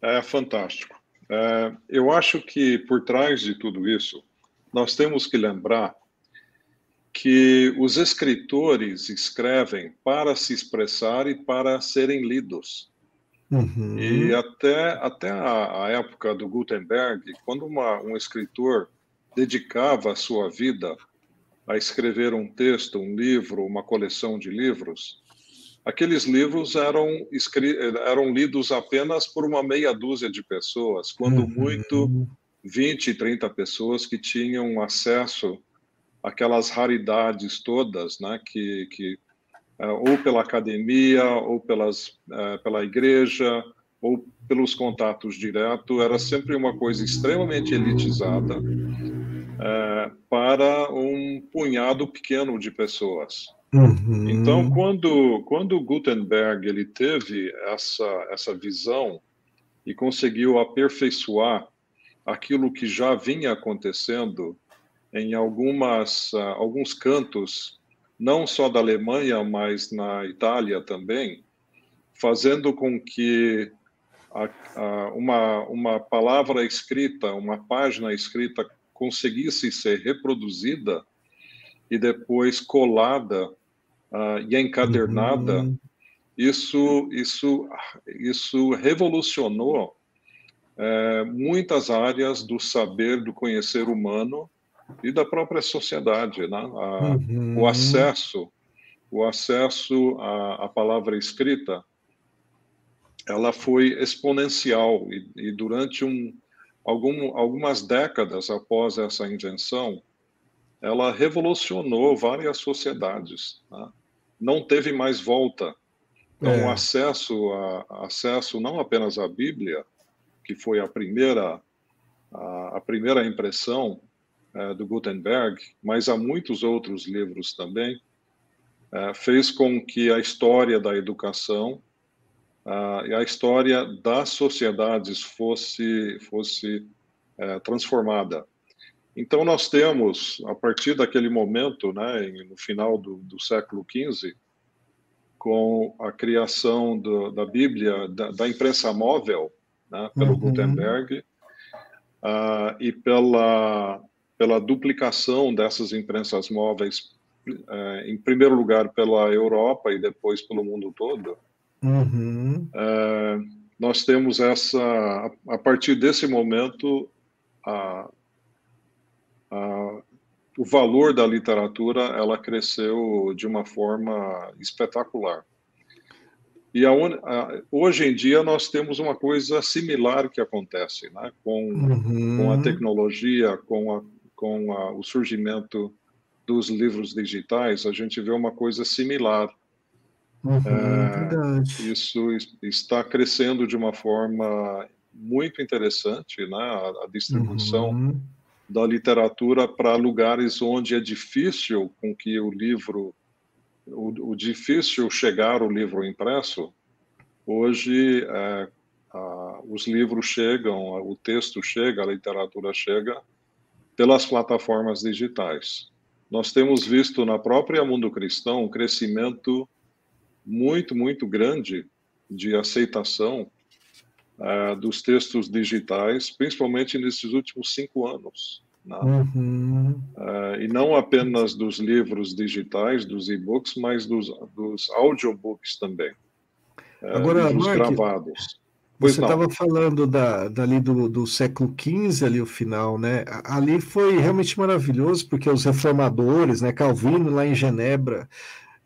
É fantástico. É, eu acho que por trás de tudo isso, nós temos que lembrar que os escritores escrevem para se expressar e para serem lidos. Uhum. E até, até a, a, época do Gutenberg, quando uma, um escritor dedicava a sua vida a escrever um texto, um livro, uma coleção de livros, aqueles livros eram, eram lidos apenas por uma meia dúzia de pessoas, quando uhum. muito 20, 30 pessoas que tinham acesso àquelas raridades todas, né, que, que uh, ou pela academia, ou pelas, uh, pela igreja, ou pelos contatos diretos, era sempre uma coisa extremamente elitizada uh, para um punhado pequeno de pessoas. Uhum. Então, quando, quando Gutenberg ele teve essa, essa visão e conseguiu aperfeiçoar aquilo que já vinha acontecendo em algumas, uh, alguns cantos, não só da Alemanha, mas na Itália também, fazendo com que a, a, uma, uma palavra escrita, uma página escrita, conseguisse ser reproduzida e depois colada uh, e encadernada, uhum. isso, isso, isso revolucionou uh, muitas áreas do saber, do conhecer humano e da própria sociedade, né? A, uhum. O acesso, o acesso à, à, palavra escrita, ela foi exponencial e, e durante um, algum, algumas décadas após essa invenção, ela revolucionou várias sociedades. Né? Não teve mais volta. Então, é. acesso, a, acesso não apenas à Bíblia, que foi a primeira, a, a primeira impressão é, do Gutenberg, mas há muitos outros livros também, é, fez com que a história da educação e a história das sociedades fosse, fosse é, transformada. Então, nós temos, a partir daquele momento, né, no final do, do século XV, com a criação do, da Bíblia, da, da, imprensa móvel, né, pelo uhum. Gutenberg, uh, e pela, pela duplicação dessas imprensas móveis, uh, em primeiro lugar pela Europa e depois pelo mundo todo, uhum. uh, nós temos essa, a partir desse momento, a, a, o valor da literatura ela cresceu de uma forma espetacular. E a, a, hoje em dia nós temos uma coisa similar que acontece, né? com, uhum. com a tecnologia, com, a, com a, o surgimento dos livros digitais, a gente vê uma coisa similar. Uhum, é, isso está crescendo de uma forma muito interessante, né? a, distribuição uhum da literatura para lugares onde é difícil com que o livro, o, o difícil chegar o livro impresso. Hoje, é, a, os livros chegam, o texto chega, a literatura chega pelas plataformas digitais. Nós temos visto na própria mundo cristão um crescimento muito, muito grande de aceitação uh, dos textos digitais, principalmente nesses últimos cinco anos. Né? Uhum. Uh, e não apenas dos livros digitais, dos e-books, mas dos, dos audiobooks também. Uh, Agora, Mark, gravados. Pois você estava falando da, dali do, do século XV, ali o final, né? Ali foi realmente maravilhoso, porque os reformadores, né? Calvino lá em Genebra,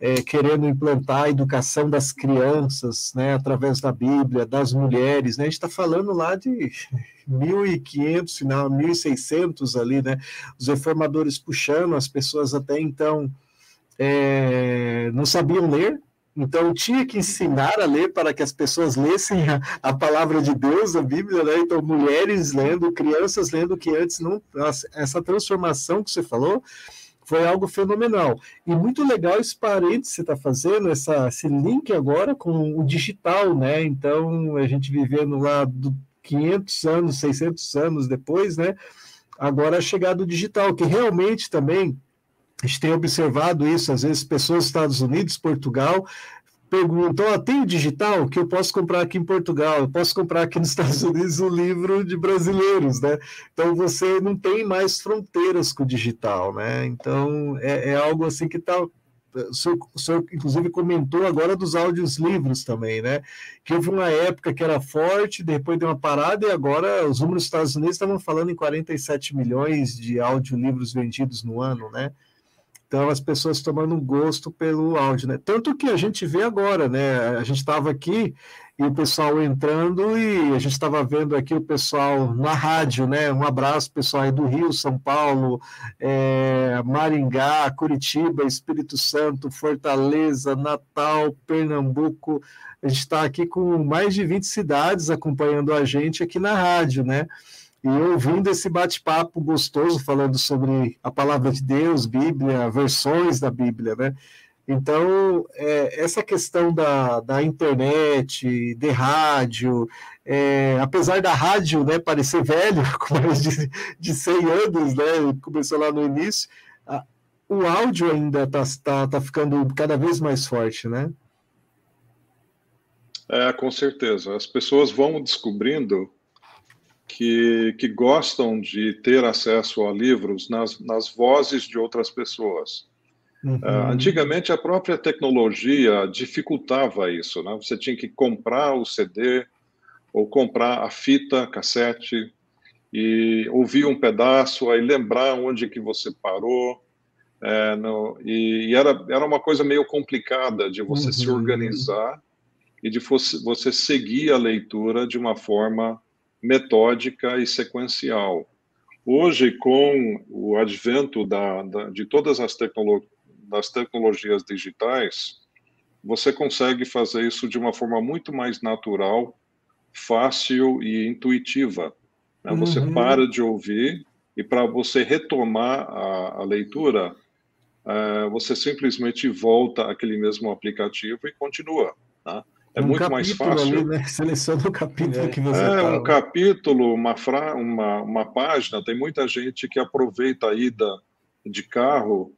é, querendo implantar a educação das crianças, né, através da Bíblia, das mulheres, né, a gente está falando lá de 1500, final 1600 ali, né, os reformadores puxando, as pessoas até então é, não sabiam ler, então tinha que ensinar a ler para que as pessoas lessem a, a, palavra de Deus, a Bíblia, né? Então mulheres lendo, crianças lendo que antes não essa transformação que você falou foi algo fenomenal. E muito legal esse parênteses que você está fazendo, essa, esse link agora com o digital, né? Então, a gente vivendo lá do 500 anos, 600 anos depois, né? Agora a chegada do digital, que realmente também A gente tem observado isso, às vezes, pessoas dos Estados Unidos, Portugal, perguntam: oh, tem o digital que eu posso comprar aqui em Portugal? Eu posso comprar aqui nos Estados (laughs) Unidos um livro de brasileiros, né? Então você não tem mais fronteiras com o digital, né? Então é, é algo assim que está o senhor, o senhor, inclusive, comentou agora dos áudios livros também, né? Que houve uma época que era forte, depois deu uma parada, e agora os números dos Estados Unidos estavam falando em 47 milhões de audiolivros vendidos no ano, né? Então, as pessoas tomando gosto pelo áudio, né? Tanto que a gente vê agora, né? A gente estava aqui e o pessoal entrando e a gente estava vendo aqui o pessoal na rádio, né? Um abraço, pessoal aí do Rio, São Paulo, é, Maringá, Curitiba, Espírito Santo, Fortaleza, Natal, Pernambuco. A gente está aqui com mais de 20 cidades acompanhando a gente aqui na rádio, né? E ouvindo esse bate-papo gostoso falando sobre a palavra de Deus, Bíblia, versões da Bíblia, né? Então, é, essa questão da, da internet, de rádio, é, apesar da rádio né, parecer velho, (laughs) com mais de, de 100 anos, né, começou lá no início, a, o áudio ainda está tá, tá ficando cada vez mais forte, né? É, com certeza. As pessoas vão descobrindo que, que gostam de ter acesso a livros nas, nas vozes de outras pessoas. Uhum. Uh, antigamente, a própria tecnologia dificultava isso. Né? Você tinha que comprar o CD ou comprar a fita cassete e ouvir um pedaço, aí lembrar onde que você parou. É, no, e, e, era, era uma coisa meio complicada de você uhum. se organizar e de você, você seguir a leitura de uma forma metódica e sequencial. Hoje, com o advento da, da, de todas as tecno, das tecnologias digitais, você consegue fazer isso de uma forma muito mais natural, fácil e intuitiva. Né? Você uhum. para de ouvir e para você retomar a, a leitura, uh, você simplesmente volta àquele mesmo aplicativo e continua. Né? É um muito mais fácil. Ali, né? (laughs) Seleciona o capítulo é. que você É, um capítulo, uma, fra... uma, uma página. Tem muita gente que aproveita a ida de carro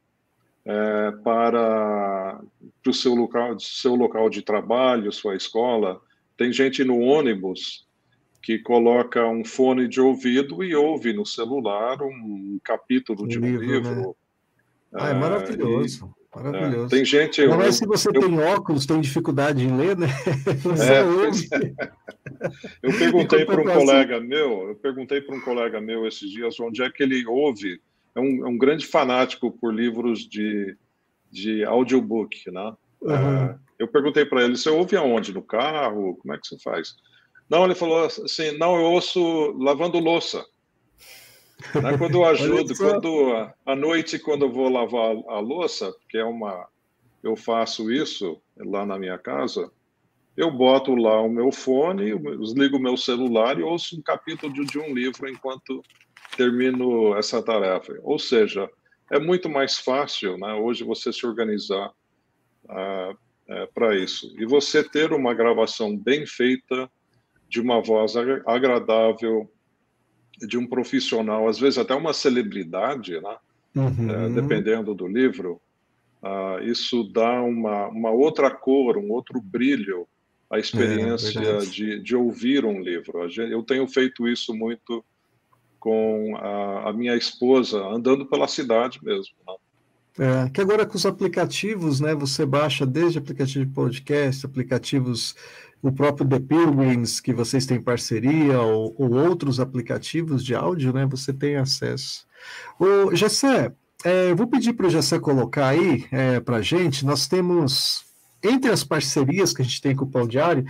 é, para, para o seu local, seu local de trabalho, sua escola. Tem gente no ônibus que coloca um fone de ouvido e ouve no celular um capítulo de um livro. livro. Né? Ah, é maravilhoso. Maravilhoso. É, tem gente. Não, mas se você eu, tem óculos, tem dificuldade em ler, né? (laughs) É, eu perguntei para um colega meu, eu perguntei para um colega meu esses dias onde é que ele ouve. É um, é um grande fanático por livros de, de audiobook, né? Uhum. É, eu perguntei para ele: você ouve aonde? No carro? Como é que você faz? Não, ele falou assim: não, eu ouço lavando louça. Né? Quando eu ajudo, quando à noite, quando eu vou lavar a louça, que é uma, eu faço isso lá na minha casa, eu boto lá o meu fone, ligo o meu celular e ouço um capítulo de, um livro enquanto termino essa tarefa. Ou seja, é muito mais fácil, né, hoje você se organizar uh, é, para isso e você ter uma gravação bem feita de uma voz agradável, de um profissional, às vezes até uma celebridade, né? Uhum. É, dependendo do livro, uh, isso dá uma, uma outra cor, um outro brilho à experiência é, de, de ouvir um livro. Eu tenho feito isso muito com a, a minha esposa, andando pela cidade mesmo. Né? É, que agora com os aplicativos, né? Você baixa desde aplicativo de podcast, aplicativos o próprio The Pilgrims, que vocês têm parceria, ou, ou outros aplicativos de áudio, né? Você tem acesso. O Gessé, é, eu vou pedir para o Gessé colocar aí é, para a gente, nós temos, entre as parcerias que a gente tem com o Pão Diário,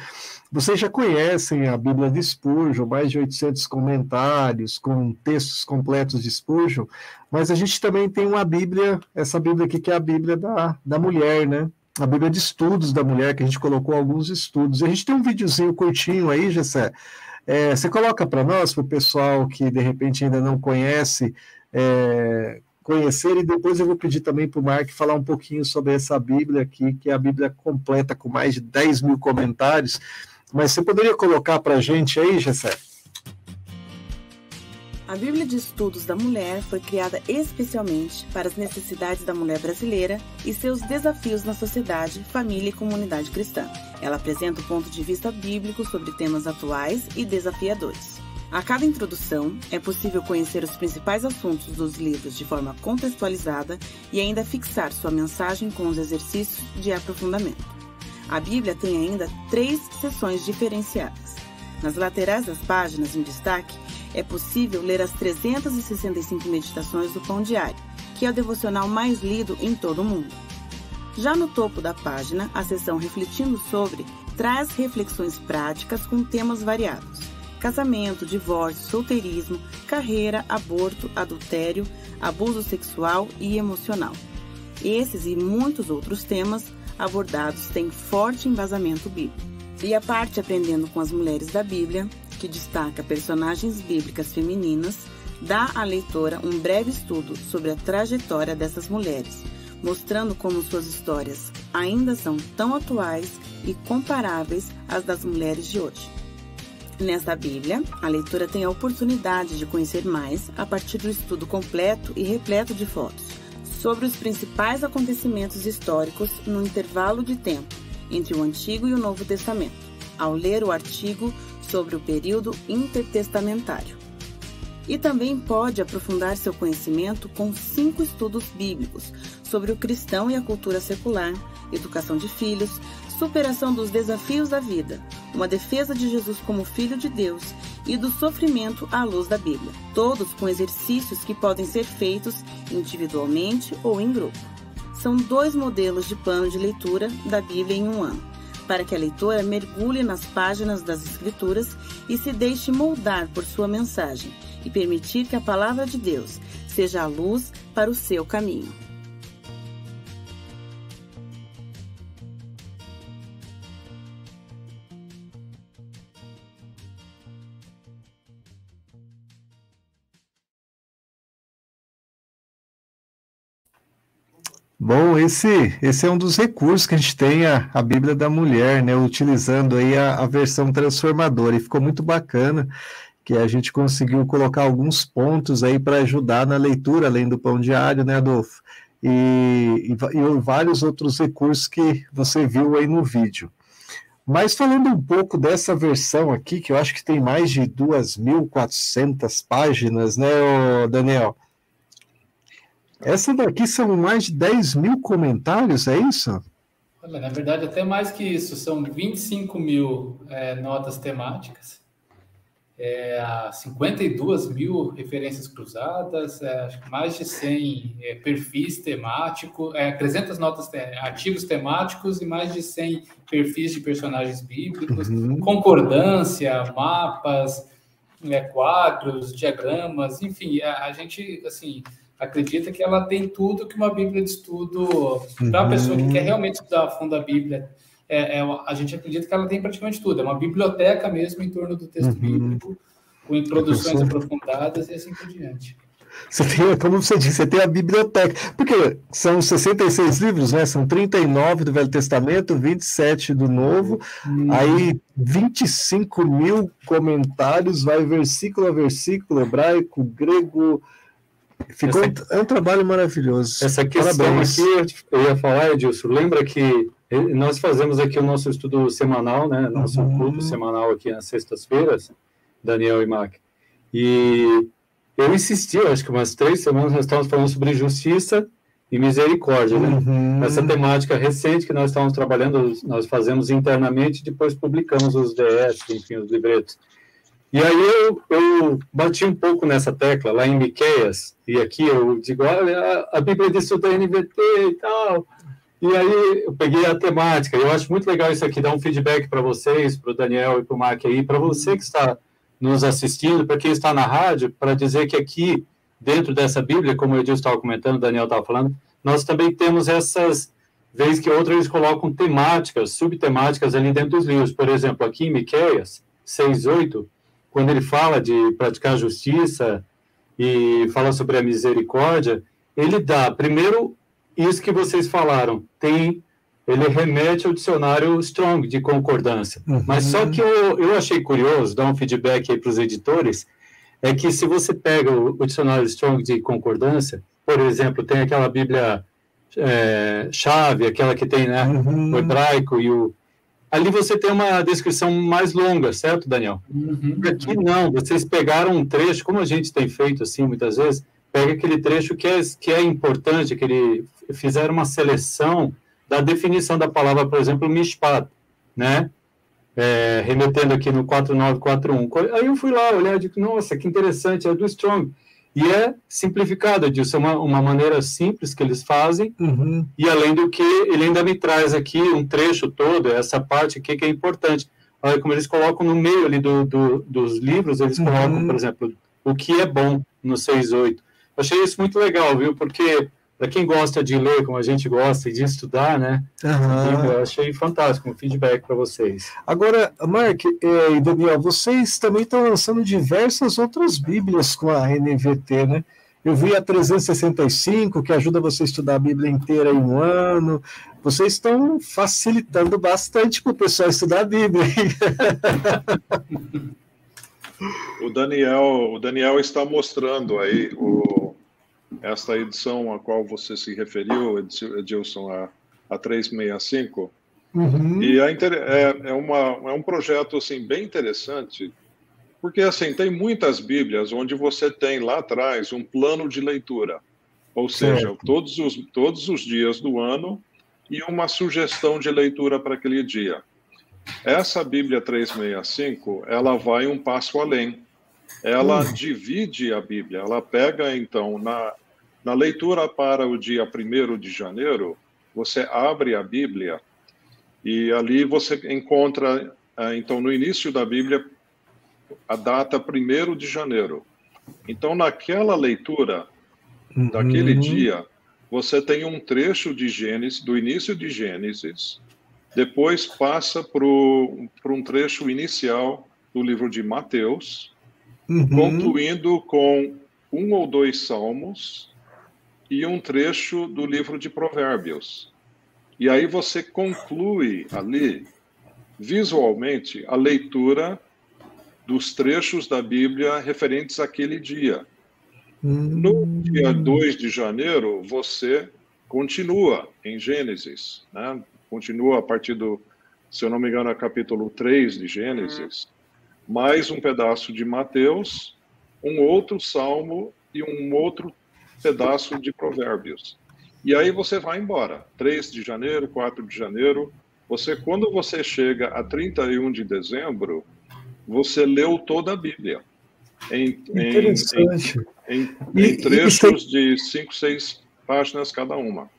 vocês já conhecem a Bíblia de Spurgeon, mais de 800 comentários com textos completos de Spurgeon, mas a gente também tem uma Bíblia, essa Bíblia aqui que é a Bíblia da, da mulher, né? A Bíblia de Estudos da Mulher, que a gente colocou alguns estudos. A gente tem um videozinho curtinho aí, Gessé. É, você coloca para nós, para o pessoal que de repente ainda não conhece, é, conhecer, e depois eu vou pedir também para o Mark falar um pouquinho sobre essa Bíblia aqui, que é a Bíblia completa, com mais de 10 mil comentários. Mas você poderia colocar para a gente aí, Gessé? A Bíblia de Estudos da Mulher foi criada especialmente para as necessidades da mulher brasileira e seus desafios na sociedade, família e comunidade cristã. Ela apresenta o ponto de vista bíblico sobre temas atuais e desafiadores. A cada introdução, é possível conhecer os principais assuntos dos livros de forma contextualizada e ainda fixar sua mensagem com os exercícios de aprofundamento. A Bíblia tem ainda três seções diferenciadas. Nas laterais das páginas, em destaque, é possível ler as 365 meditações do Pão Diário, que é o devocional mais lido em todo o mundo. Já no topo da página, a seção Refletindo sobre traz reflexões práticas com temas variados: casamento, divórcio, solteirismo, carreira, aborto, adultério, abuso sexual e emocional. Esses e muitos outros temas abordados têm forte embasamento bíblico. E a parte Aprendendo com as Mulheres da Bíblia que destaca personagens bíblicas femininas, dá à leitora um breve estudo sobre a trajetória dessas mulheres, mostrando como suas histórias ainda são tão atuais e comparáveis às das mulheres de hoje. Nesta Bíblia, a leitora tem a oportunidade de conhecer mais a partir do estudo completo e repleto de fotos sobre os principais acontecimentos históricos no intervalo de tempo entre o Antigo e o Novo Testamento. Ao ler o artigo sobre o período intertestamentário. E também pode aprofundar seu conhecimento com cinco estudos bíblicos sobre o cristão e a cultura secular, educação de filhos, superação dos desafios da vida, uma defesa de Jesus como Filho de Deus e do sofrimento à luz da Bíblia, todos com exercícios que podem ser feitos individualmente ou em grupo. São dois modelos de plano de leitura da Bíblia em um ano para que a leitora mergulhe nas páginas das Escrituras e se deixe moldar por sua mensagem e permitir que a palavra de Deus seja a luz para o seu caminho. Bom, esse, esse é um dos recursos que a gente tem, a, a Bíblia da Mulher, né, utilizando aí a, a versão transformadora, e ficou muito bacana que a gente conseguiu colocar alguns pontos aí para ajudar na leitura, além do pão diário, né, Adolfo? E, e, e, vários outros recursos que você viu aí no vídeo. Mas falando um pouco dessa versão aqui, que eu acho que tem mais de 2.400 páginas, né, Daniel? Essa daqui são mais de 10 mil comentários, é isso? Olha, na verdade, até mais que isso. São 25 mil é, notas temáticas, é, 52 mil referências cruzadas, é, mais de 100 é, perfis temáticos, é, 300 notas, artigos temáticos e mais de 100 perfis de personagens bíblicos, uhum. concordância, mapas, é, quadros, diagramas, enfim, a, a gente, assim acredita que ela tem tudo que uma Bíblia de estudo, para a pessoa que quer uhum. realmente estudar a fundo a Bíblia, é, é, a gente acredita que ela tem praticamente tudo. É uma biblioteca mesmo em torno do texto uhum. bíblico, com introduções aprofundadas e assim por diante. Você tem, como você disse, você tem a biblioteca. Porque são 66 livros, né? São 39 do Velho Testamento, 27 do Novo, hum. aí 25 mil comentários, vai versículo a versículo, hebraico, grego, Ficou essa, é um trabalho maravilhoso. Essa questão Parabéns. aqui, eu ia falar, Edilson, lembra que nós fazemos aqui o nosso estudo semanal, né? Nosso uhum. culto semanal aqui nas sextas-feiras, Daniel e Mac. E eu insisti, eu acho que umas três semanas nós estávamos falando sobre justiça e misericórdia, né? Uhum. Essa temática recente que nós estávamos trabalhando, nós fazemos internamente, depois publicamos os DS, enfim, os livretos. E aí eu, eu bati um pouco nessa tecla lá em Miqueias, e aqui eu digo, olha, a Bíblia diz tudo da NVT e tal. E aí eu peguei a temática. Eu acho muito legal isso aqui, dar um feedback para vocês, para o Daniel e para o Mark aí, para você que está nos assistindo, para quem está na rádio, para dizer que aqui, dentro dessa Bíblia, como o Edilson estava comentando, o Daniel estava falando, nós também temos essas, vez que outras eles colocam temáticas, subtemáticas ali dentro dos livros. Por exemplo, aqui em Miqueias 6.8, quando ele fala de praticar justiça e fala sobre a misericórdia, ele dá, primeiro, isso que vocês falaram, tem ele remete ao dicionário Strong de concordância. Uhum. Mas só que eu, eu achei curioso, dar um feedback aí para os editores, é que se você pega o, o dicionário Strong de concordância, por exemplo, tem aquela Bíblia é, chave, aquela que tem né, uhum. o hebraico e o. Ali você tem uma descrição mais longa, certo, Daniel? Uhum. Aqui não, vocês pegaram um trecho, como a gente tem feito assim muitas vezes, pega aquele trecho que é, que é importante, que ele fizeram uma seleção da definição da palavra, por exemplo, mishpat, né? É, remetendo aqui no 4941. Aí eu fui lá olhar e digo, nossa, que interessante, é do Strong. E é simplificado, Edilson, é uma, uma maneira simples que eles fazem, uhum. e além do que, ele ainda me traz aqui um trecho todo, essa parte aqui que é importante. Olha como eles colocam no meio ali do, do dos livros, eles uhum. colocam, por exemplo, o que é bom no 6.8. Achei isso muito legal, viu? Porque para quem gosta de ler, como a gente gosta, e de estudar, né? Uhum. Eu achei fantástico um feedback para vocês. Agora, Mark e Daniel, vocês também estão lançando diversas outras Bíblias com a NVT, né? Eu vi a 365, que ajuda você a estudar a Bíblia inteira em um ano. Vocês estão facilitando bastante para o pessoal estudar a Bíblia. (laughs) o Daniel, o Daniel está mostrando aí o esta edição a qual você se referiu, Edilson, a, a 365, uhum. e é, é, é, uma, é um projeto assim, bem interessante, porque assim, tem muitas Bíblias onde você tem lá atrás um plano de leitura, ou seja, todos os, todos os dias do ano e uma sugestão de leitura para aquele dia. Essa Bíblia 365, ela vai um passo além. Ela hum. divide a Bíblia, ela pega então na na leitura para o dia 1 de janeiro, você abre a Bíblia e ali você encontra, eh, então, no início da Bíblia, a data 1 de janeiro. Então, naquela leitura uhum. daquele dia, você tem um trecho de Gênesis, do início de Gênesis, depois passa para um trecho inicial do livro de Mateus, uhum. concluindo com um ou dois salmos, e um trecho do livro de Provérbios. E aí você conclui ali, visualmente, a leitura dos trechos da Bíblia referentes àquele dia. No dia 2 de janeiro, você continua em Gênesis, né? continua a partir do, se eu não me engano, é capítulo 3 de Gênesis, mais um pedaço de Mateus, um outro salmo e um outro pedaço de Provérbios. E aí você vai embora. 3 de janeiro, 4 de janeiro. Você, quando você chega a 31 de dezembro, você leu toda a Bíblia. Em, Interessante. Em, em, em, trechos de 5, 6 páginas cada uma.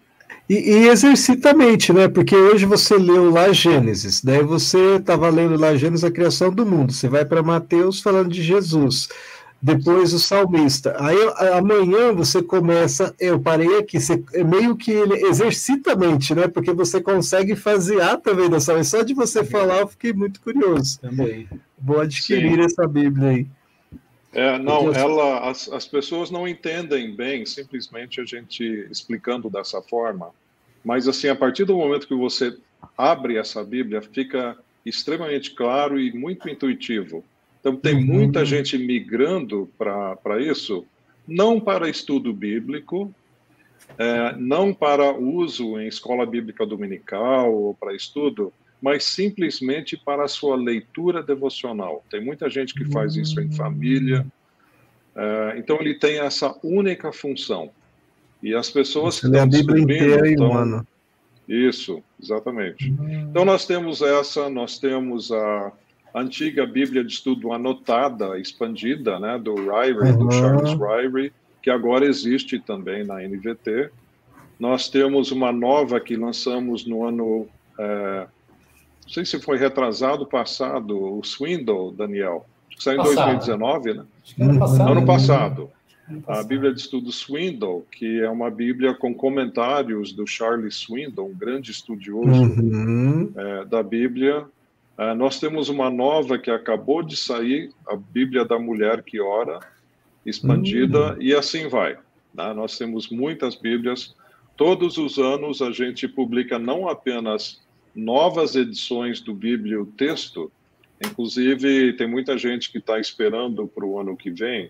E, e exercita a mente, né? Porque hoje você leu lá Gênesis, daí você estava lendo lá Gênesis, a criação do mundo. Você vai para Mateus falando de Jesus depois o salmista. Aí amanhã você começa, eu parei aqui, você, é meio que ele exercita a mente, né? Porque você consegue fazer também da salmista. Só de você falar, eu fiquei muito curioso. Também. Vou adquirir Sim. essa Bíblia aí. É, não, ela, as, as pessoas não entendem bem, simplesmente a gente explicando dessa forma. Mas assim, a partir do momento que você abre essa Bíblia, fica extremamente claro e muito intuitivo. Então, tem uhum. muita gente migrando para isso, não para estudo bíblico, é, não para uso em escola bíblica dominical ou para estudo, mas simplesmente para a sua leitura devocional. Tem muita gente que faz isso em família. É, então, ele tem essa única função. E as pessoas Você que estão a Bíblia inteira então, em um. Isso, exatamente. Uhum. Então, nós temos essa, nós temos a antiga Bíblia de Estudo anotada, expandida, né, do Ryrie, uhum. do Charles Ryrie, que agora existe também na NVT. Nós temos uma nova que lançamos no ano, é, não sei se foi retrasado, passado, o Swindle, Daniel. Acho que saiu em 2019, né? Ano passado. Ano passado. A Bíblia de Estudo Swindle, que é uma Bíblia com comentários do Charles Swindle, um grande estudioso uhum. é, da Bíblia, Uh, nós temos uma nova que acabou de sair, a Bíblia da Mulher que Ora, expandida, uhum. e assim vai. Né? Nós temos muitas Bíblias. Todos os anos a gente publica não apenas novas edições do Bíblio texto, Inclusive, tem muita gente que está esperando para o ano que vem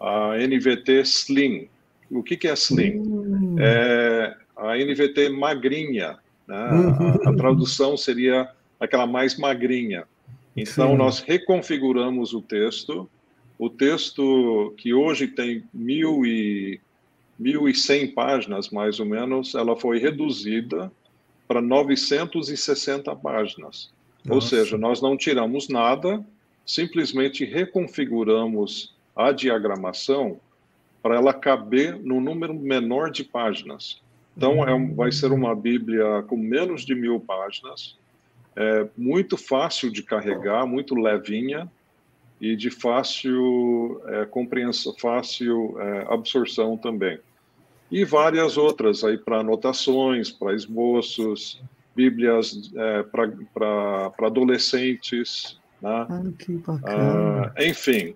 a NVT Slim. O que, que é Slim? Hum. É a NVT magrinha. Né? A, a, tradução seria aquela mais magrinha. Então, Sim. nós reconfiguramos o texto. O texto, que hoje tem mil e, 1.100 páginas, mais ou menos, ela foi reduzida para 960 páginas. Nossa. Ou seja, nós não tiramos nada, simplesmente reconfiguramos a diagramação para ela caber no número menor de páginas. Então, é, vai ser uma Bíblia com menos de mil páginas, é muito fácil de carregar, muito levinha e de fácil é, compreensão, fácil é, absorção também. E várias outras aí para anotações, para esboços, Bíblias é, para adolescentes, né? Ah, que bacana. Ah, enfim,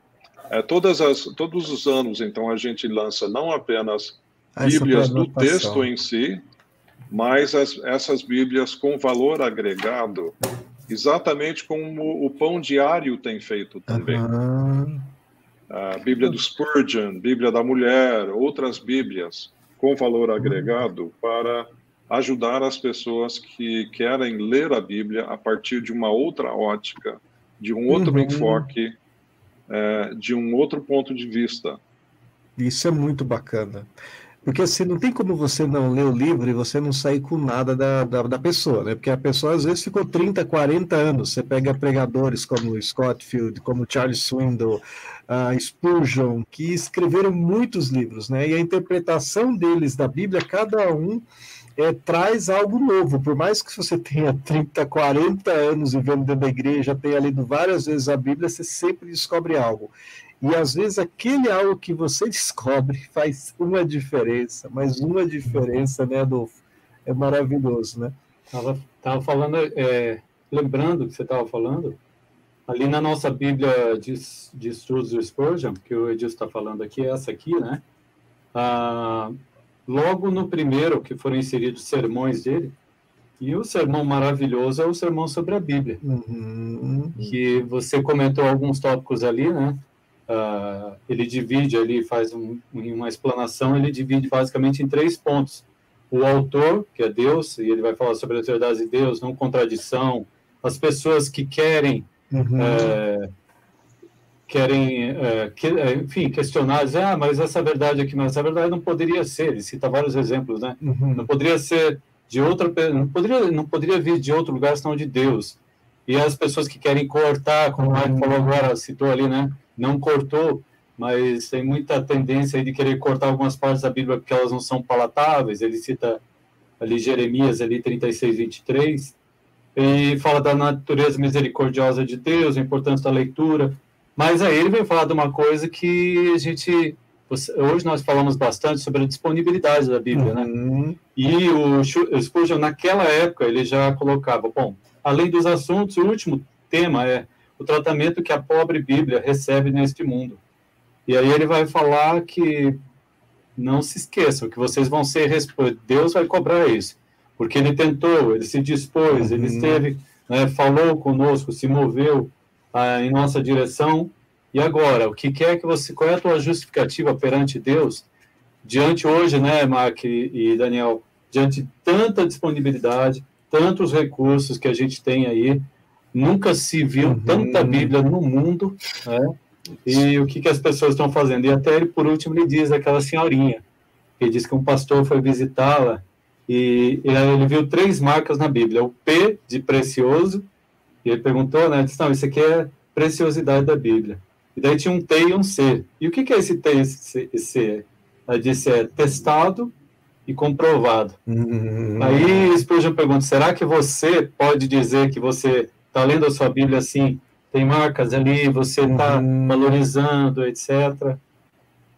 é, todas as, todos os anos, então, a gente lança não apenas Bíblias do texto em si, mas as, essas Bíblias com valor agregado, exatamente como o Pão Diário tem feito também. Uhum. A Bíblia do Spurgeon, Bíblia da Mulher, outras Bíblias com valor agregado para ajudar as pessoas que querem ler a Bíblia a partir de uma outra ótica, de um outro uhum. enfoque, é, de um outro ponto de vista. Isso é muito bacana. Porque assim, não tem como você não ler o livro e você não sair com nada da, da, da, pessoa, né? Porque a pessoa às vezes ficou 30, 40 anos. Você pega pregadores como Scottfield, como Charles Swindoll, uh, Spurgeon, que escreveram muitos livros, né? E a interpretação deles da Bíblia, cada um é, traz algo novo. Por mais que você tenha 30, 40 anos vivendo dentro da igreja, tenha lido várias vezes a Bíblia, você sempre descobre algo. E às vezes aquele algo que você (laughs) descobre faz uma diferença, mas uma diferença, né, Adolfo? É maravilhoso, né? Tava, tava falando, é, lembrando que você estava falando, ali na nossa Bíblia de, de Estudos do Spurgeon, que o Edilson está falando aqui, é essa aqui, né? Ah, logo no primeiro que foram inseridos sermões dele, e o sermão maravilhoso é o sermão sobre a Bíblia, uhum. que você comentou alguns tópicos ali, né? Uh, ele divide ali, faz um, uma explanação, ele divide basicamente em três pontos. O autor, que é Deus, e ele vai falar sobre a autoridade de Deus, não contradição, as pessoas que querem, uhum. é, querem, é, que, é, enfim, questionar, dizer, ah, mas essa verdade aqui, mas essa verdade não poderia ser, ele cita vários exemplos, né? Uhum. Não poderia ser de outra, não poderia, não poderia vir de outro lugar senão de Deus. E as pessoas que querem cortar, como o Mike falou agora, citou ali, né? Não cortou, mas tem muita tendência de querer cortar algumas partes da Bíblia porque elas não são palatáveis. Ele cita ali Jeremias ali 36, 23, e fala da natureza misericordiosa de Deus, a importância da leitura. Mas aí ele vem falar de uma coisa que a gente hoje nós falamos bastante sobre a disponibilidade da Bíblia, né? uhum. né? E o Spurgeon naquela época ele já colocava, bom, além dos assuntos, o último tema é o tratamento que a pobre Bíblia recebe neste mundo. E aí ele vai falar que não se esqueçam que vocês vão ser Deus vai cobrar isso, porque ele tentou, ele se dispôs, ele uhum. esteve, né, falou conosco, se moveu ah, em nossa direção. E agora, o que quer que você, qual é a tua justificativa perante Deus diante hoje, né, Mark e Daniel, diante de tanta disponibilidade, tantos recursos que a gente tem aí, Nunca se viu uhum. tanta Bíblia no mundo, né? E o que, que as pessoas estão fazendo? E até ele, por último, ele diz aquela senhorinha, que diz que um pastor foi visitá-la e, e ele viu três marcas na Bíblia: o P de precioso, e ele perguntou, né? Disse, não, isso aqui é preciosidade da Bíblia. E daí tinha um T e um C. E o que, que é esse T e esse C? Ela disse: é testado e comprovado. Uhum. Aí Spurgeon pergunta: será que você pode dizer que você está lendo a sua Bíblia assim, tem marcas ali, você está uhum. valorizando, etc.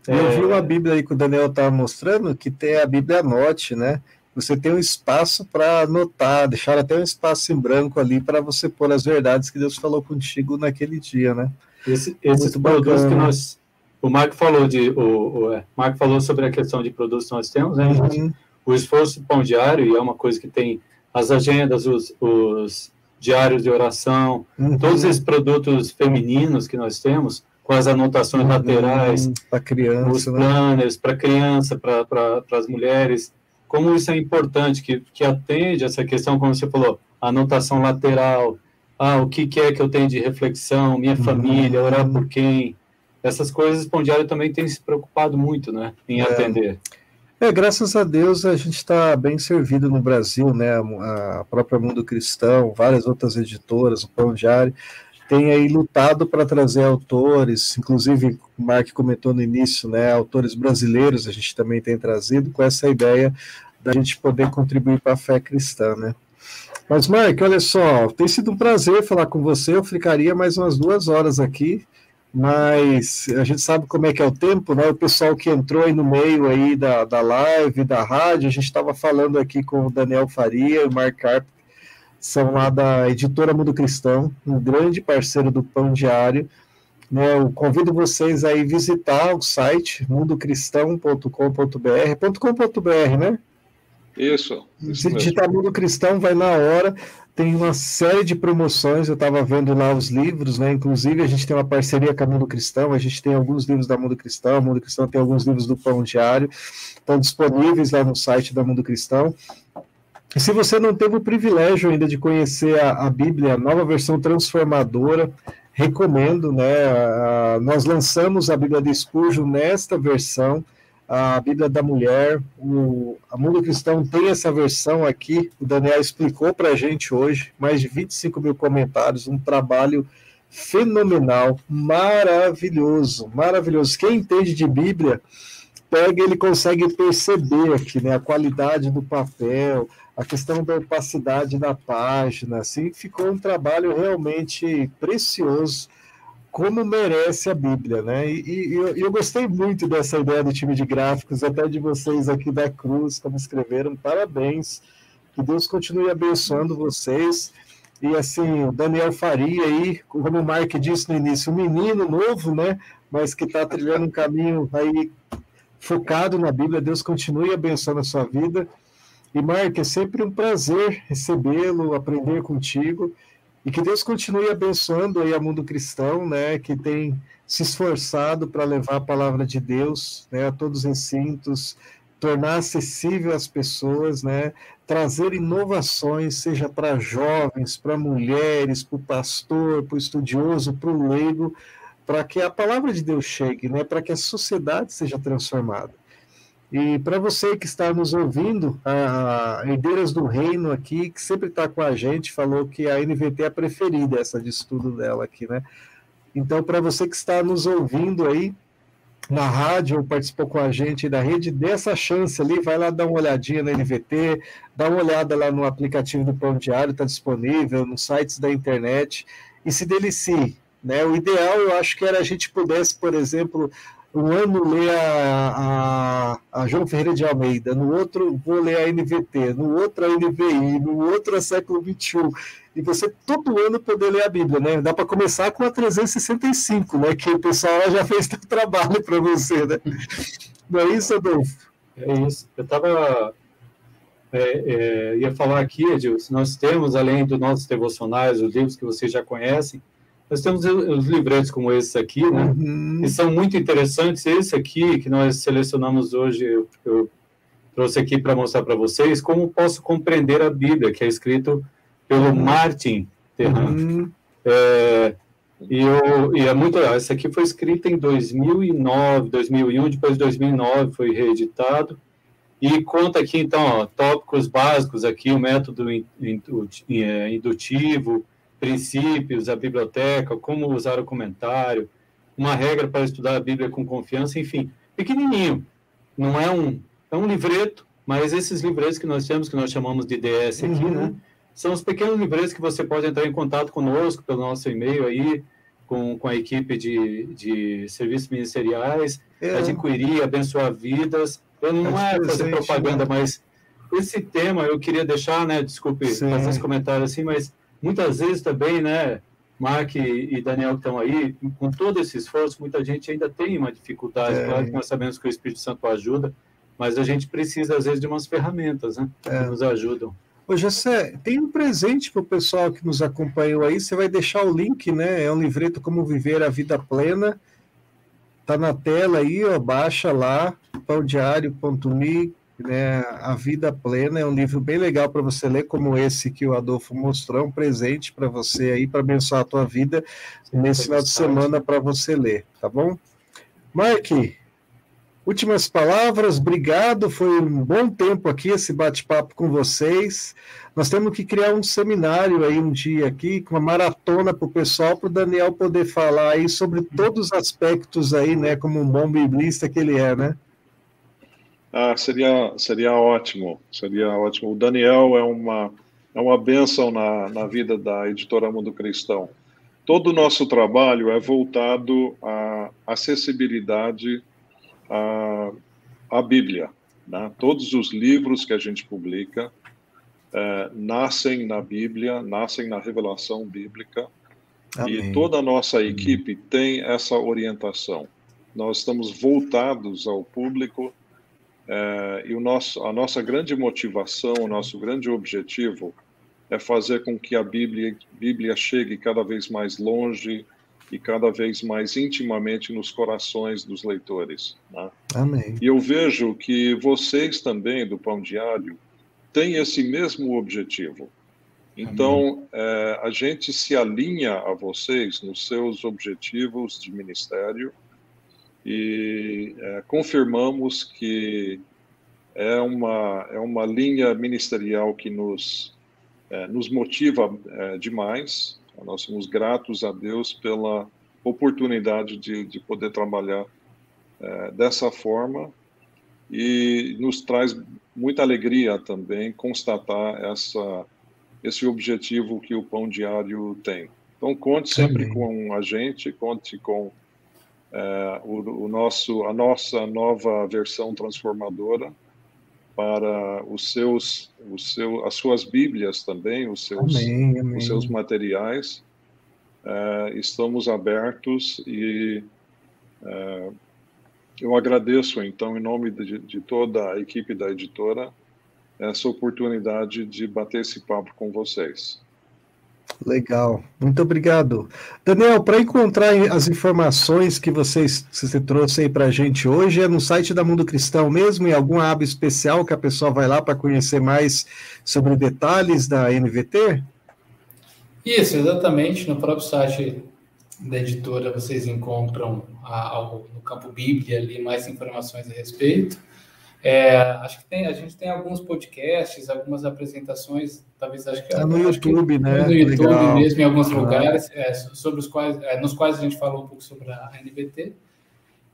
Eu é... vi uma Bíblia aí que o Daniel estava mostrando, que tem a Bíblia Note, né? Você tem um espaço para anotar, deixar até um espaço em branco ali para você pôr as verdades que Deus falou contigo naquele dia, né? Esse, esses produtos que nós. O Marco falou de. O, o é, Marco falou sobre a questão de produtos que nós temos, né? Uhum. O esforço pão diário, e é uma coisa que tem as agendas, os, os diários de oração, uhum. todos esses produtos femininos que nós temos, com as anotações uhum. laterais, para criança, os né? planners, para criança, para pra, as mulheres, como isso é importante, que, que atende essa questão, como você falou, anotação lateral, ah, o que, que é que eu tenho de reflexão, minha uhum. família, orar por quem, essas coisas, o Pão Diário também tem se preocupado muito, né, em é. atender. É, graças a Deus a gente está bem servido no Brasil, né? A própria Mundo Cristão, várias outras editoras, o Pão Diário, tem aí lutado para trazer autores, inclusive o Mark comentou no início, né? Autores brasileiros a gente também tem trazido com essa ideia da gente poder contribuir para a fé cristã, né? Mas, Mark, olha só, tem sido um prazer falar com você. Eu ficaria mais umas duas horas aqui mas a gente sabe como é que é o tempo, né? O pessoal que entrou aí no meio aí da, da live, da rádio, a gente estava falando aqui com o Daniel Faria e o Mark Carp, são lá da editora Mundo Cristão, um grande parceiro do Pão Diário. Né, eu convido vocês aí visitar o site mundocristão.com.br, .com.br, né? Isso. isso Se digitar Mundo Cristão, vai na hora tem uma série de promoções, eu estava vendo lá os livros, né? Inclusive, a gente tem uma parceria com a Mundo Cristão, a gente tem alguns livros da Mundo Cristão, a Mundo Cristão tem alguns livros do Pão Diário, estão disponíveis lá no site da Mundo Cristão. E se você não teve o privilégio ainda de conhecer a, a Bíblia, a nova versão transformadora, recomendo, né? nós lançamos a Bíblia de Spurgeon nesta versão a Bíblia da Mulher, o a Mundo Cristão tem essa versão aqui, o Daniel explicou para a gente hoje, mais de 25 mil comentários, um trabalho fenomenal, maravilhoso, maravilhoso. Quem entende de Bíblia, pega ele consegue perceber aqui, né, a qualidade do papel, a questão da opacidade da página, assim, ficou um trabalho realmente precioso como merece a Bíblia, né? E, e eu, eu, gostei muito dessa ideia do time de gráficos, até de vocês aqui da Cruz, como escreveram, parabéns. Que Deus continue abençoando vocês. E assim, o Daniel Faria aí, como o Mark disse no início, um menino novo, né? Mas que está trilhando um caminho aí focado na Bíblia. Deus continue abençoando a sua vida. E Mark, é sempre um prazer recebê-lo, aprender contigo. E que Deus continue abençoando aí a mundo cristão, né, que tem se esforçado para levar a palavra de Deus, né, a todos os recintos, tornar acessível às pessoas, né, trazer inovações, seja para jovens, para mulheres, para o pastor, para o estudioso, para o leigo, para que a palavra de Deus chegue, né, para que a sociedade seja transformada. E para você que está nos ouvindo, a Herdeiras do Reino aqui, que sempre está com a gente, falou que a NVT é a preferida, essa de estudo dela aqui, né? Então, para você que está nos ouvindo aí na rádio ou participou com a gente da rede, dê essa chance ali, vai lá dar uma olhadinha na NVT, dá uma olhada lá no aplicativo do Pão Diário, está disponível, nos sites da internet, e se delicie. Né? O ideal, eu acho que era a gente pudesse, por exemplo, um ano ler a, a, a, João Ferreira de Almeida, no outro vou ler a NVT, no outro a NVI, no outro a século XXI. E você todo ano poder ler a Bíblia, né? Dá para começar com a 365, né? Que o pessoal já (laughs) fez trabalho para você, né? Não é isso, Adolfo? É isso. Eu estava. É, é, ia falar aqui, Edilson, nós temos, além dos nossos devocionais, os livros que vocês já conhecem, nós temos os livretos como esse aqui, né? Uhum. Que são muito interessantes. Esse aqui, que nós selecionamos hoje, eu, eu trouxe aqui para mostrar para vocês como posso compreender a Bíblia, que é escrito pelo uhum. Martin Terran. Uhum. É, e, eu, e é muito legal. Esse aqui foi escrito em 2009, 2001, depois de 2009 foi reeditado. E conta aqui, então, ó, tópicos básicos aqui, o método é, indutivo, princípios, a biblioteca, como usar o comentário, uma regra para estudar a Bíblia com confiança, enfim, pequenininho. Não é um, é um livreto, mas esses livretos que nós temos, que nós chamamos de DS aqui, uhum. né? São os pequenos livretos que você pode entrar em contato conosco pelo nosso e-mail aí, com, com a equipe de, de serviços ministeriais, é. adquirir, abençoar vidas. Eu não é, é fazer propaganda, né? mas esse tema eu queria deixar, né? Desculpe Sim. fazer esse comentário assim, mas muitas vezes também, né, Mark e Daniel que estão aí, com todo esse esforço, muita gente ainda tem uma dificuldade. É. Claro que nós sabemos que o Espírito Santo ajuda, mas a gente precisa, às vezes, de umas ferramentas né, é. que nos ajudam. Ô, José, tem um presente para o pessoal que nos acompanhou aí. Você vai deixar o link, né? É um livreto Como Viver a Vida Plena. Tá na tela aí, ó, baixa lá, pãodiário.me, né? A Vida Plena é um livro bem legal para você ler, como esse que o Adolfo mostrou, um presente para você aí, para abençoar a tua vida nesse final de semana para você ler, tá bom? Mark, Últimas palavras, obrigado. Foi um bom tempo aqui esse bate-papo com vocês. Nós temos que criar um seminário aí um dia aqui, com uma maratona para o pessoal, para o Daniel poder falar aí sobre todos os aspectos aí, né? Como um bom biblista que ele é, né? Ah, seria, seria ótimo, seria ótimo. O Daniel é uma, é uma bênção na, na vida da editora Mundo Cristão. Todo o nosso trabalho é voltado à acessibilidade a, a Bíblia. Né? Todos os livros que a gente publica é, nascem na Bíblia, nascem na revelação bíblica. Amém. E toda a nossa equipe tem essa orientação. Nós estamos voltados ao público é, e o nosso, a nossa grande motivação, o nosso grande objetivo é fazer com que a Bíblia, Bíblia chegue cada vez mais longe, e cada vez mais intimamente nos corações dos leitores. Né? Amém. E eu vejo que vocês também, do Pão Diário, têm esse mesmo objetivo. Então, é, a gente se alinha a vocês nos seus objetivos de ministério e é, confirmamos que é uma, é uma linha ministerial que nos, é, nos motiva é, demais nós somos gratos a Deus pela oportunidade de, de poder trabalhar é, dessa forma e nos traz muita alegria também constatar essa, esse objetivo que o Pão Diário tem. Então, conte sempre Amém. com a gente, conte com é, o, o, nosso, a nossa nova versão transformadora para os seus, os seu, as suas Bíblias também, os seus, amém, amém. Os seus materiais. Uh, estamos abertos e uh, eu agradeço, então, em nome de, de, toda a equipe da editora, essa oportunidade de bater esse papo com vocês. Legal, muito obrigado. Daniel, para encontrar as informações que vocês, você trouxe aí para a gente hoje, é no site da Mundo Cristão mesmo, em algum aba especial que a pessoa vai lá para conhecer mais sobre detalhes da NVT? Isso, exatamente. No próprio site da editora vocês encontram a, no campo Bíblia ali mais informações a respeito. É, acho que tem, a gente tem alguns podcasts, algumas apresentações, talvez acho que é no YouTube, que, né? No YouTube Legal. mesmo, em alguns lugares, é, sobre os quais, é, nos quais a gente falou um pouco sobre a NBT.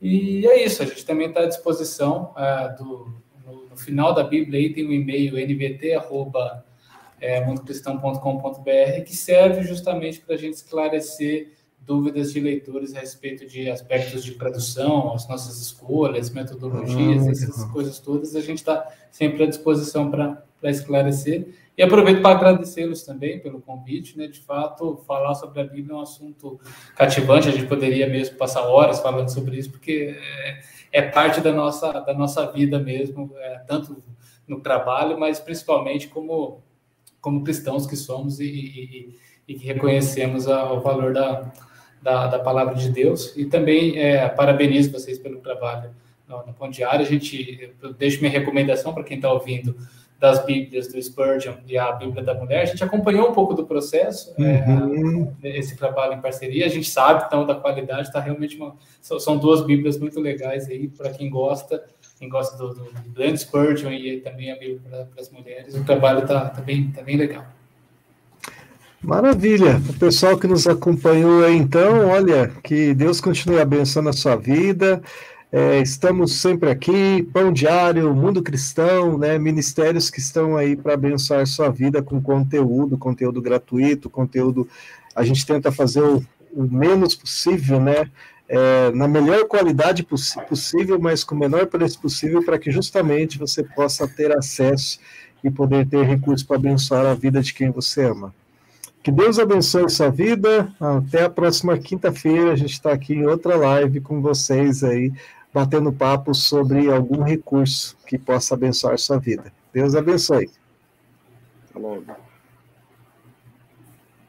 E é isso, a gente também está à disposição é, do, no, no, final da Bíblia aí tem o um e-mail nbt@mundocristão.com.br que serve justamente para a gente esclarecer dúvidas de leitores a respeito de aspectos de tradução, as nossas escolhas, metodologias, ah, essas coisas todas, a gente está sempre à disposição para esclarecer. E aproveito para agradecê-los também pelo convite, né? De fato, falar sobre a Bíblia é um assunto cativante, a gente poderia mesmo passar horas falando sobre isso, porque é, é parte da nossa, da nossa vida mesmo, é, tanto no trabalho, mas principalmente como, como cristãos que somos e, e, e que reconhecemos o valor da, da, da palavra de Deus. E também é, parabenizo vocês pelo trabalho no, no Pão Diário. A gente, eu deixo minha recomendação para quem está ouvindo das Bíblias do Spurgeon e a Bíblia da Mulher. A gente acompanhou um pouco do processo, é, uhum. é, esse trabalho em parceria. A gente sabe, então, da qualidade. Está realmente uma, são duas Bíblias muito legais aí para quem gosta quem gosta do, do, Spurgeon e também a Bíblia para as mulheres, o trabalho está tá bem, tá bem legal. Maravilha. O pessoal que nos acompanhou então, olha, que Deus continue abençoando a sua vida. É, estamos sempre aqui, Pão Diário, Mundo Cristão, né, ministérios que estão aí para abençoar sua vida com conteúdo, conteúdo gratuito, conteúdo. A gente tenta fazer o, o menos possível, né? É, na melhor qualidade poss possível, mas com o menor preço possível, para que justamente você possa ter acesso e poder ter recursos para abençoar a vida de quem você ama. Que Deus abençoe sua vida. Até a próxima quinta-feira. A gente está aqui em outra live com vocês aí, batendo papo sobre algum recurso que possa abençoar sua vida. Deus abençoe.